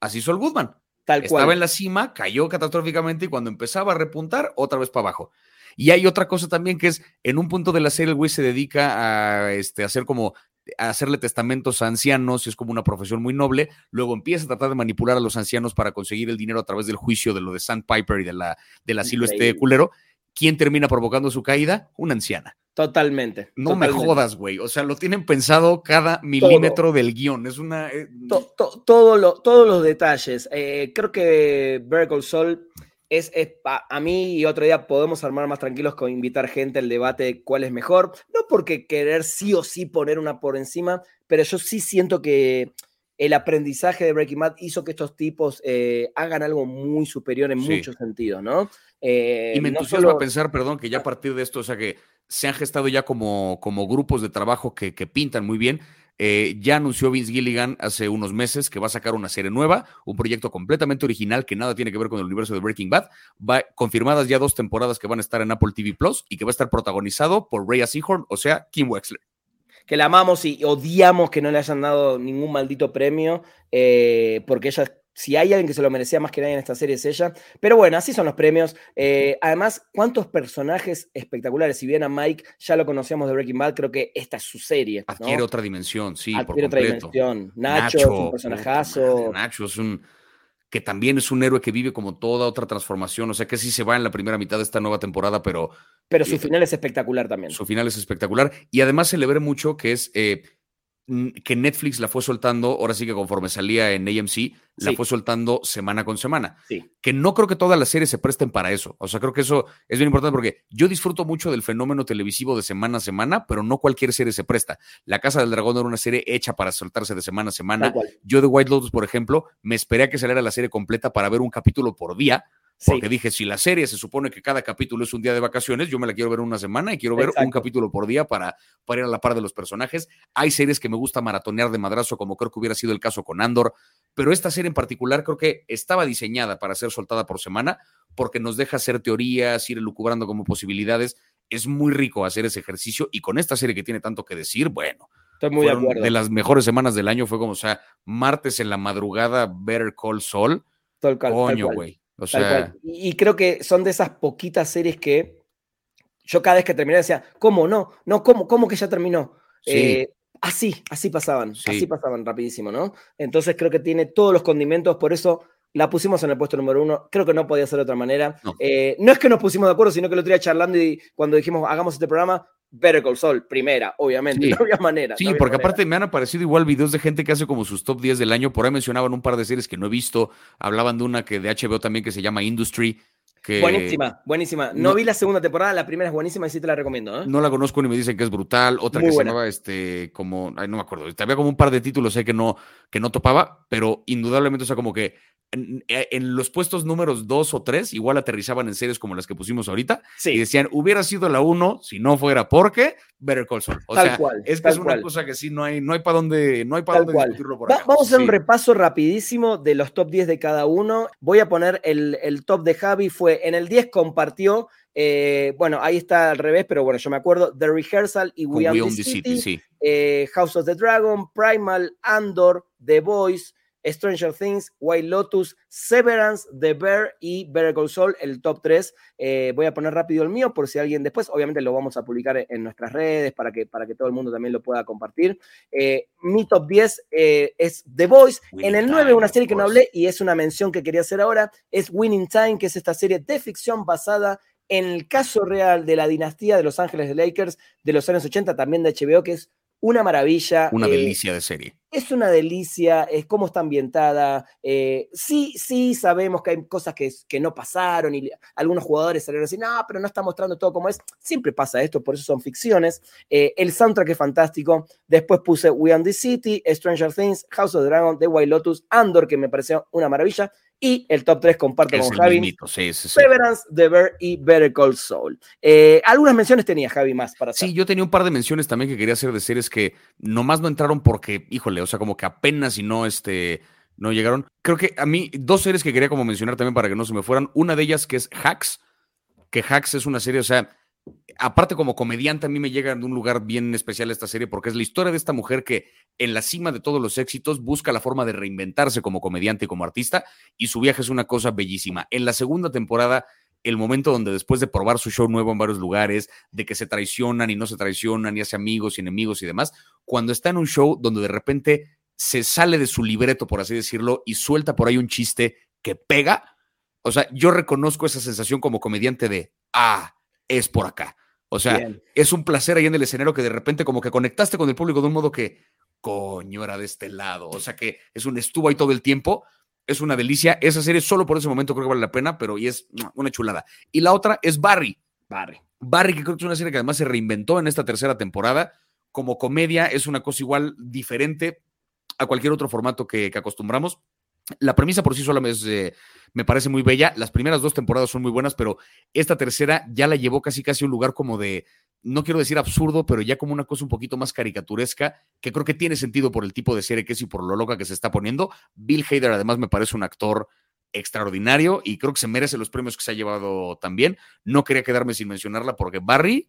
Así hizo el Goodman. Tal Estaba en la cima, cayó catastróficamente y cuando empezaba a repuntar, otra vez para abajo. Y hay otra cosa también que es, en un punto de la serie el güey se dedica a este, hacer como a hacerle testamentos a ancianos, es como una profesión muy noble, luego empieza a tratar de manipular a los ancianos para conseguir el dinero a través del juicio de lo de Sandpiper y de la, del asilo este culero. ¿Quién termina provocando su caída? Una anciana. Totalmente. No me jodas, güey. O sea, lo tienen pensado cada milímetro del guion. Es una. Eh, todo todos los detalles. Eh, creo que Vertical Sol es, a mí y otro día podemos armar más tranquilos con invitar gente al debate de cuál es mejor. No porque querer sí o sí poner una por encima, pero yo sí siento que el aprendizaje de Breaking Bad hizo que estos tipos eh, hagan algo muy superior en muchos sentidos, ¿no? y me entusiasma pensar, perdón, que ya a partir de esto, o sea, que se han gestado ya como, como grupos de trabajo que, que pintan muy bien. Eh, ya anunció Vince Gilligan hace unos meses que va a sacar una serie nueva, un proyecto completamente original que nada tiene que ver con el universo de Breaking Bad. Va confirmadas ya dos temporadas que van a estar en Apple TV Plus y que va a estar protagonizado por Rhea Seahorn, o sea, Kim Wexler. Que la amamos y odiamos que no le hayan dado ningún maldito premio, eh, porque ella si hay alguien que se lo merecía más que nadie en esta serie es ella. Pero bueno, así son los premios. Eh, además, cuántos personajes espectaculares. Si bien a Mike ya lo conocíamos de Breaking Bad, creo que esta es su serie. Adquiere otra dimensión, sí, Adquiere otra dimensión. Nacho, es un personajazo. Nacho es un que también es un héroe que vive como toda otra transformación, o sea que sí se va en la primera mitad de esta nueva temporada, pero... Pero su final es espectacular también. Su final es espectacular y además se le ve mucho que es eh, que Netflix la fue soltando, ahora sí que conforme salía en AMC, la fue soltando semana con semana. Que no creo que todas las series se presten para eso. O sea, creo que eso es bien importante porque yo disfruto mucho del fenómeno televisivo de semana a semana, pero no cualquier serie se presta. La Casa del Dragón era una serie hecha para soltarse de semana a semana. Yo de White Lotus, por ejemplo, me esperé a que saliera la serie completa para ver un capítulo por día porque dije, si la serie se supone que cada capítulo es un día de vacaciones, yo me la quiero ver una semana y quiero ver un capítulo por día para, para ir a la par de los personajes. Hay series que me gusta maratonear de madrazo, como creo que hubiera sido el caso con Andor, pero esta serie en particular creo que estaba diseñada para ser soltada por semana porque nos deja hacer teorías, ir elucubrando como posibilidades. Es muy rico hacer ese ejercicio y con esta serie que tiene tanto que decir, bueno. Estoy muy de acuerdo. De las mejores semanas del año fue como, o sea, martes en la madrugada, Better Call Saul. Coño, güey y, creo que son de esas poquitas series que yo cada vez que terminé decía, ¿cómo no? No, ¿cómo, cómo que ya terminó? Eh, así, así pasaban, así pasaban rapidísimo, ¿no? Entonces creo que tiene todos los condimentos, por eso la pusimos en el puesto número uno. Creo que no podía ser de otra manera. No, eh, no es que nos pusimos de acuerdo, sino que lo tenía charlando y cuando dijimos hagamos este programa, Better Call Saul, primera, obviamente, no había manera. Sí, porque aparte me han aparecido igual videos de gente que hace como sus top 10 del año. Por ahí mencionaban un par de series que no he visto. Hablaban de una que de HBO también que se llama Industry. Que... Buenísima, buenísima. No, vi la segunda temporada, la primera es buenísima y sí te la recomiendo. ¿eh? No la conozco ni me dicen que es brutal. Otra que se llamaba este, como, ay, no me acuerdo. Había como un par de títulos ahí que no, que no topaba, pero indudablemente, o sea, como que eh, en, los puestos números dos o tres, igual aterrizaban en series como las que pusimos ahorita y decían, hubiera sido la uno si no fuera porque Better Call Saul. O sea, es que es una cosa que sí, no hay, no hay para dónde, no hay para dónde discutirlo por Vamos a hacer un repaso rapidísimo de los top 10 de cada uno. Voy a poner el, el top de Javi, fue en el 10 compartió eh, bueno, ahí está al revés, pero bueno, yo me acuerdo, The Rehearsal y We, Are the City, eh, House of the Dragon, Primal, Andor, The Voice, Stranger Things, White Lotus, Severance, The Bear y Better Call Saul, el top 3. Eh, voy a poner rápido el mío por si alguien después, obviamente lo vamos a publicar en nuestras redes para que, para que todo el mundo también lo pueda compartir. Eh, mi top 10 eh, es The Voice. en el 9, una serie que no hablé y es una mención que quería hacer ahora, es Winning Time, que es esta serie de ficción basada en el caso real de la dinastía de Los Ángeles de Lakers de los años 80, también de HBO, que es una maravilla. Una delicia de serie es una delicia, es cómo está ambientada. Eh, sí, sí, sabemos que hay cosas que, que no pasaron y algunos jugadores salieron a decir, no, pero no está mostrando todo como es. Siempre pasa esto, por eso son ficciones. Eh, el soundtrack es fantástico. Después puse We on the City, Stranger Things, House of the Dragon, The White Lotus, Andor, que me pareció una maravilla. Y el top 3 comparto con Javi. Severance, The Bear y Better Call Saul. Eh, algunas menciones tenía Javi más para Sí, yo tenía un par de menciones también que quería hacer de series que nomás no entraron porque, híjole, o sea, como que apenas y no, este, no llegaron. Creo que a mí, dos series que quería como mencionar también para que no se me fueran. Una de ellas que es Hacks, que Hacks es una serie, o sea, aparte como comediante, a mí me llega de un lugar bien especial esta serie porque es la historia de esta mujer que en la cima de todos los éxitos busca la forma de reinventarse como comediante y como artista y su viaje es una cosa bellísima. En la segunda temporada, el momento donde después de probar su show nuevo en varios lugares, de que se traicionan y no se traicionan y hace amigos y enemigos y demás, cuando está en un show donde de repente se sale de su libreto, por así decirlo, y suelta por ahí un chiste que pega, o sea, yo reconozco esa sensación como comediante de, ah, es por acá. O sea, es un placer ahí en el escenario que de repente como que conectaste con el público de un modo que, coño, era de este lado. O sea, que es un estuvo ahí todo el tiempo. Es una delicia. Esa serie solo por ese momento creo que vale la pena, pero y es una chulada. Y la otra es Barry. Barry. Barry, que creo que es una serie que además se reinventó en esta tercera temporada. Como comedia es una cosa igual diferente a cualquier otro formato que, que acostumbramos. La premisa por sí sola me, me, parece muy bella. Las primeras dos temporadas son muy buenas, pero esta tercera ya la llevó casi casi a un lugar como de, no quiero decir absurdo, pero ya como una cosa un poquito más caricaturesca, que creo que tiene sentido por el tipo de serie que es y por lo loca que se está poniendo. Bill Hader además me parece un actor extraordinario y creo que se merece los premios que se ha llevado también. No quería quedarme sin mencionarla porque Barry,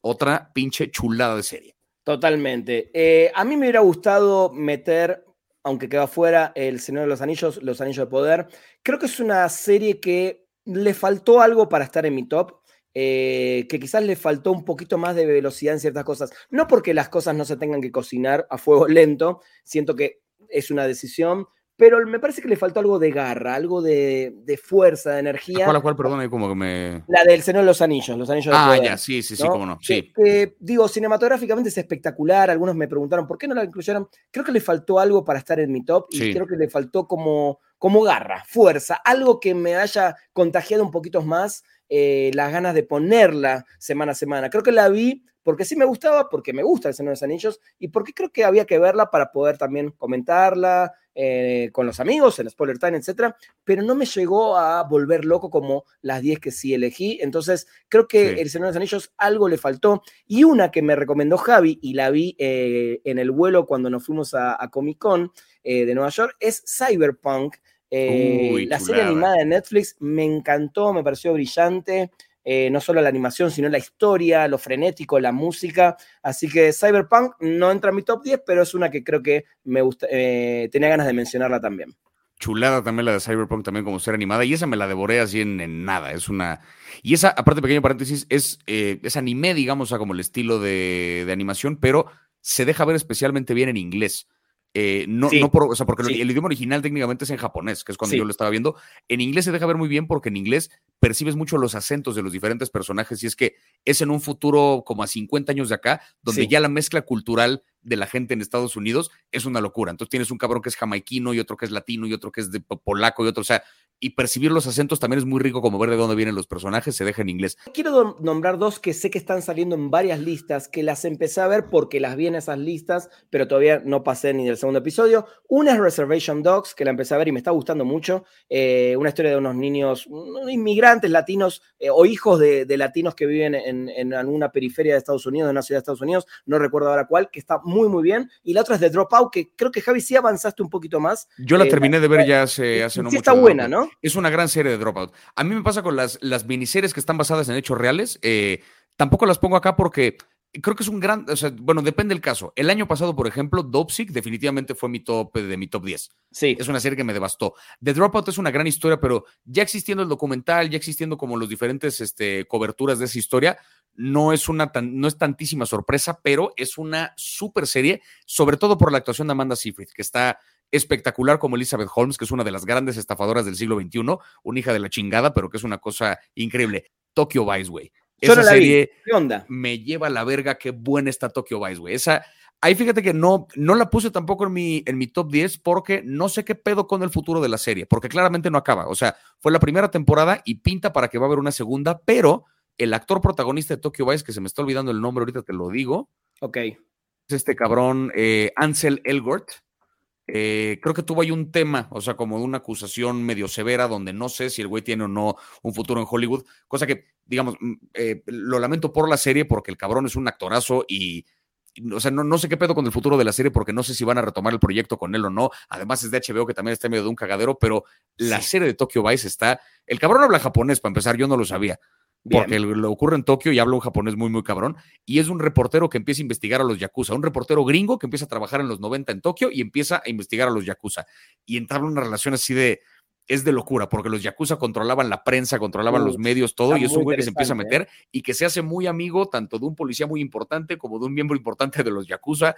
otra pinche chulada de serie. Totalmente. Eh, a mí me hubiera gustado meter aunque queda fuera El Señor de los Anillos, Los Anillos de Poder. Creo que es una serie que le faltó algo para estar en mi top. Eh, que quizás le faltó un poquito más de velocidad en ciertas cosas. No porque las cosas no se tengan que cocinar a fuego lento, siento que es una decisión, pero me parece que le faltó algo de garra, algo de, fuerza, de energía. ¿Cuál, cuál, perdón, como que me... La del Señor de los Anillos, los Anillos Ah, ya, sí, sí, sí, cómo no, sí. digo, cinematográficamente es espectacular, algunos me preguntaron, ¿por qué no la incluyeron? Creo que le faltó algo para estar en mi top y creo que le faltó como, como garra, fuerza, algo que me haya contagiado un poquito más eh, las ganas de ponerla semana a semana. Creo que la vi porque sí me gustaba, porque me gusta el Señor de los Anillos y porque creo que había que verla para poder también comentarla, eh, con los amigos, en Spoiler Time, etcétera, pero no me llegó a volver loco como las 10 que sí elegí. Entonces, creo que El Señor de los Anillos algo le faltó. Y una que me recomendó Javi y la vi eh, en el vuelo cuando nos fuimos a, Comic Con eh, de Nueva York es Cyberpunk. la serie animada de Netflix me encantó, me pareció brillante. Eh, no solo la animación, sino la historia, lo frenético, la música. Así que Cyberpunk no entra en mi top 10, pero es una que creo que me gusta, eh, tenía ganas de mencionarla también. Chulada también la de Cyberpunk, también como ser animada, y esa me la devoré así en, nada. Es una. Y esa, aparte, pequeño paréntesis, es, eh, es anime, digamos, a como el estilo de, de animación, pero se deja ver especialmente bien en inglés. Eh, no, no por, o sea, porque el idioma original técnicamente es en japonés, que es cuando yo lo estaba viendo. En inglés se deja ver muy bien porque en inglés percibes mucho los acentos de los diferentes personajes y es que es en un futuro como a 50 años de acá, donde ya la mezcla cultural de la gente en Estados Unidos es una locura. Entonces tienes un cabrón que es jamaiquino y otro que es latino y otro que es de polaco y otro, o sea, y percibir los acentos también es muy rico como ver de dónde vienen los personajes, se deja en inglés. Quiero nombrar dos que sé que están saliendo en varias listas, que las empecé a ver porque las vi en esas listas, pero todavía no pasé ni del segundo episodio. Una es Reservation Dogs, que la empecé a ver y me está gustando mucho. Eh, una historia de unos niños inmigrantes latinos eh, o hijos de, latinos que viven en, en, alguna periferia de Estados Unidos, de una ciudad de Estados Unidos, no recuerdo ahora cuál, que está muy, muy bien. Y la otra es de Dropout, que creo que Javi sí avanzaste un poquito más. Yo la eh, terminé de ver ya hace, hace no sí está buena, ¿no? Es una gran serie de Dropout. A mí me pasa con las, las miniseries que están basadas en hechos reales. Eh, tampoco las pongo acá porque creo que es un gran, o sea, bueno, depende del caso. El año pasado, por ejemplo, Dopesick definitivamente fue mi top de mi top 10. Sí. Es una serie que me devastó. The Dropout es una gran historia, pero ya existiendo el documental, ya existiendo como los diferentes este, coberturas de esa historia, no es una tan, no es tantísima sorpresa, pero es una super serie, sobre todo por la actuación de Amanda Seyfried, que está espectacular como Elizabeth Holmes, que es una de las grandes estafadoras del siglo XXI, una hija de la chingada, pero que es una cosa increíble. Tokyo Vice, güey. Esa serie me lleva a la verga, qué buena está Tokyo Vice, güey. Esa, ahí fíjate que no, no la puse tampoco en mi, en mi top 10 porque no sé qué pedo con el futuro de la serie, porque claramente no acaba. O sea, fue la primera temporada y pinta para que va a haber una segunda, pero el actor protagonista de Tokyo Vice, que se me está olvidando el nombre, ahorita te lo digo. Ok. Es este cabrón, eh, Ansel Elgort. Eh, creo que tuvo ahí un tema, o sea, como una acusación medio severa, donde no sé si el güey tiene o no un futuro en Hollywood, cosa que, digamos, mm, eh, lo lamento por la serie porque el cabrón es un actorazo y, o sea, no, no, sé qué pedo con el futuro de la serie porque no sé si van a retomar el proyecto con él o no. Además es de HBO que también está en medio de un cagadero, pero la serie de Tokyo Vice está, el cabrón habla japonés para empezar, yo no lo sabía. Porque lo ocurre en Tokio y habla un japonés muy, muy cabrón. Y es un reportero que empieza a investigar a los yakuza, un reportero gringo que empieza a trabajar en los 90 en Tokio y empieza a investigar a los yakuza. Y entabla una relación así de, es de locura, porque los Yakuza controlaban la prensa, controlaban los medios, todo, y es un güey que se empieza a meter ¿eh? y que se hace muy amigo tanto de un policía muy importante como de un miembro importante de los Yakuza.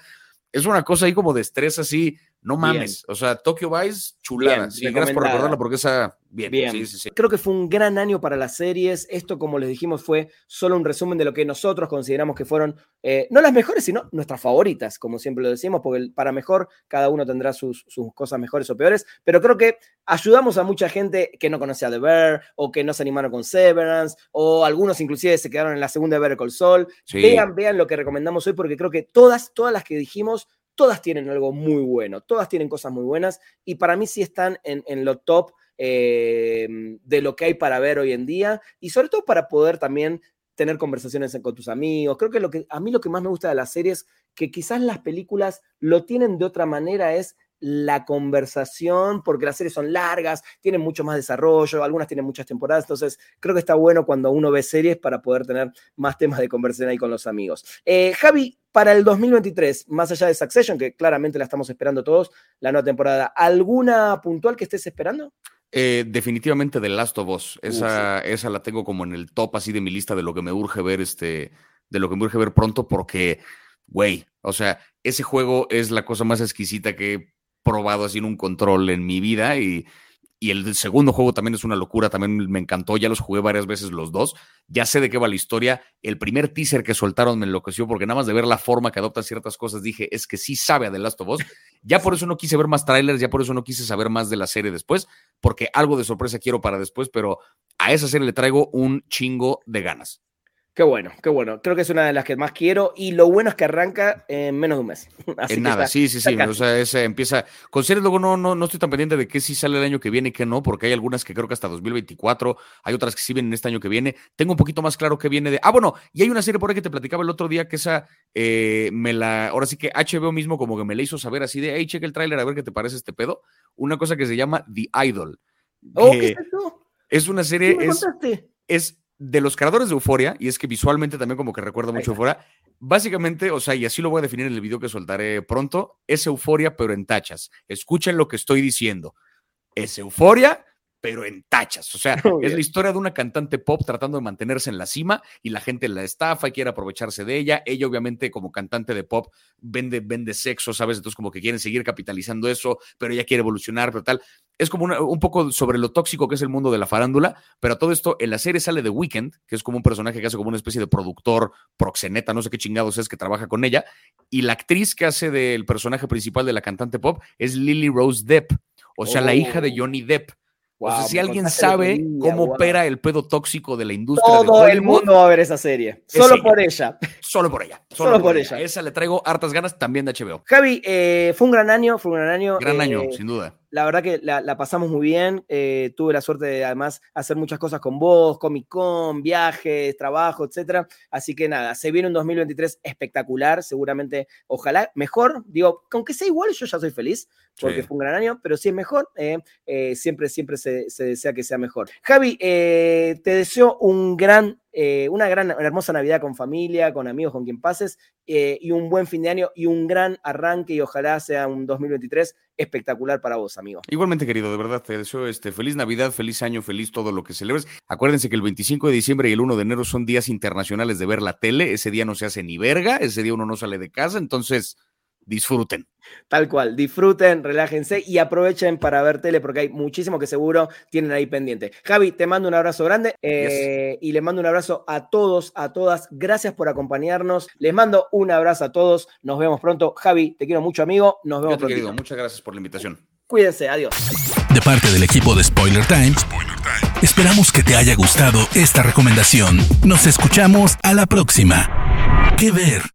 Es una cosa ahí como de estrés así, no mames. O sea, Tokyo Vice, chulada. sí, gracias por recordarla porque esa Bien, Sí, sí, Creo que fue un gran año para las series. Esto, como les dijimos, fue solo un resumen de lo que nosotros consideramos que fueron, eh, no las mejores, sino nuestras favoritas, como siempre lo decimos, porque para mejor cada uno tendrá sus, sus, cosas mejores o peores. Pero creo que ayudamos a mucha gente que no conocía The Bear o que no se animaron con Severance o algunos inclusive se quedaron en la segunda de Better Call Saul. Vean, vean lo que recomendamos hoy porque creo que todas, todas las que dijimos todas tienen algo muy bueno, todas tienen cosas muy buenas y para mí sí están en, en lo top eh, de lo que hay para ver hoy en día y sobre todo para poder también tener conversaciones con tus amigos. Creo que, lo que a mí lo que más me gusta de las series, que quizás las películas lo tienen de otra manera, es la conversación, porque las series son largas, tienen mucho más desarrollo, algunas tienen muchas temporadas, entonces creo que está bueno cuando uno ve series para poder tener más temas de conversación ahí con los amigos. Eh, Javi, para el 2023, más allá de Succession, que claramente la estamos esperando todos, la nueva temporada, ¿alguna puntual que estés esperando? Eh, definitivamente The Last of Us. Esa, esa la tengo como en el top así de mi lista de lo que me urge ver, este, de lo que me urge ver pronto, porque, güey, o sea, ese juego es la cosa más exquisita que he probado así un control en mi vida y y el segundo juego también es una locura, también me encantó, ya los jugué varias veces los dos, ya sé de qué va la historia, el primer teaser que soltaron me enloqueció porque nada más de ver la forma que adopta ciertas cosas dije, es que sí sabe a The Last of Us, ya por eso no quise ver más trailers, ya por eso no quise saber más de la serie después, porque algo de sorpresa quiero para después, pero a esa serie le traigo un chingo de ganas. Qué bueno, qué bueno. Creo que es una de las que más quiero y lo bueno es que arranca en menos de un mes. en nada, sí, sí, sí. O sea, ese empieza. Con series luego no, no, no estoy tan pendiente de qué sí sale el año que viene y qué no, porque hay algunas que creo que hasta 2024, hay otras que sí vienen este año que viene. Tengo un poquito más claro que viene de. Ah, bueno, y hay una serie por ahí que te platicaba el otro día que esa eh, me la. Ahora sí que HBO mismo como que me la hizo saber así de, hey, cheque el tráiler a ver qué te parece este pedo. Una cosa que se llama The Idol. Oh, ¿qué es eso? Es una serie. es, es de los creadores de Euforia, y es que visualmente también como que recuerda mucho Euforia, básicamente, o sea, y así lo voy a definir en el video que soltaré pronto, es Euforia pero en tachas. Escuchen lo que estoy diciendo. Es Euforia pero en tachas. O sea, es la historia de una cantante pop tratando de mantenerse en la cima y la gente la estafa y quiere aprovecharse de ella. Ella, obviamente, como cantante de pop, vende, vende sexo, ¿sabes? Entonces, como que quieren seguir capitalizando eso, pero ella quiere evolucionar, pero tal. Es como un poco sobre lo tóxico que es el mundo de la farándula, pero todo esto en la serie sale de Weekend, que es como un personaje que hace como una especie de productor, proxeneta, no sé qué chingados es, que trabaja con ella. Y la actriz que hace del personaje principal de la cantante pop es Lily Rose Depp, o sea, la hija de oh. Johnny Depp si alguien sabe cómo opera el pedo tóxico de la industria. Todo el mundo va a ver esa serie. Solo por ella. Solo por ella. Solo, por, ella. Esa le traigo hartas ganas también de HBO. Javi, eh, fue un gran año, fue un gran año. Gran año, eh, sin duda la verdad que la, pasamos muy bien. Eh, tuve la suerte de además hacer muchas cosas con vos, Comic Con, viajes, trabajo, etcétera. Así que nada, se viene un 2023 espectacular, seguramente, ojalá mejor. Digo, aunque sea igual, yo ya soy feliz porque fue un gran año, pero si es mejor, eh, eh, siempre, siempre se, se, desea que sea mejor. Javi, te deseo un gran eh, una gran, hermosa Navidad con familia, con amigos, con quien pases, eh, y un buen fin de año y un gran arranque y ojalá sea un 2023 espectacular para vos, amigo. Igualmente, querido, de verdad, te deseo este, feliz Navidad, feliz año, feliz todo lo que celebres. Acuérdense que el 25 de diciembre y el 1 de enero son días internacionales de ver la tele, ese día no se hace ni verga, ese día uno no sale de casa, entonces disfruten. Tal cual, disfruten, relájense y aprovechen para ver tele porque hay muchísimo que seguro tienen ahí pendiente. Javi, te mando un abrazo grande eh, y le mando un abrazo a todos, a todas. Gracias por acompañarnos. Les mando un abrazo a todos. Nos vemos pronto. Javi, te quiero mucho, amigo. Nos vemos pronto. Muchas gracias por la invitación. Cuídense, adiós. De parte del equipo de Spoiler Times, esperamos que te haya gustado esta recomendación. Nos escuchamos a la próxima. ¿Qué ver?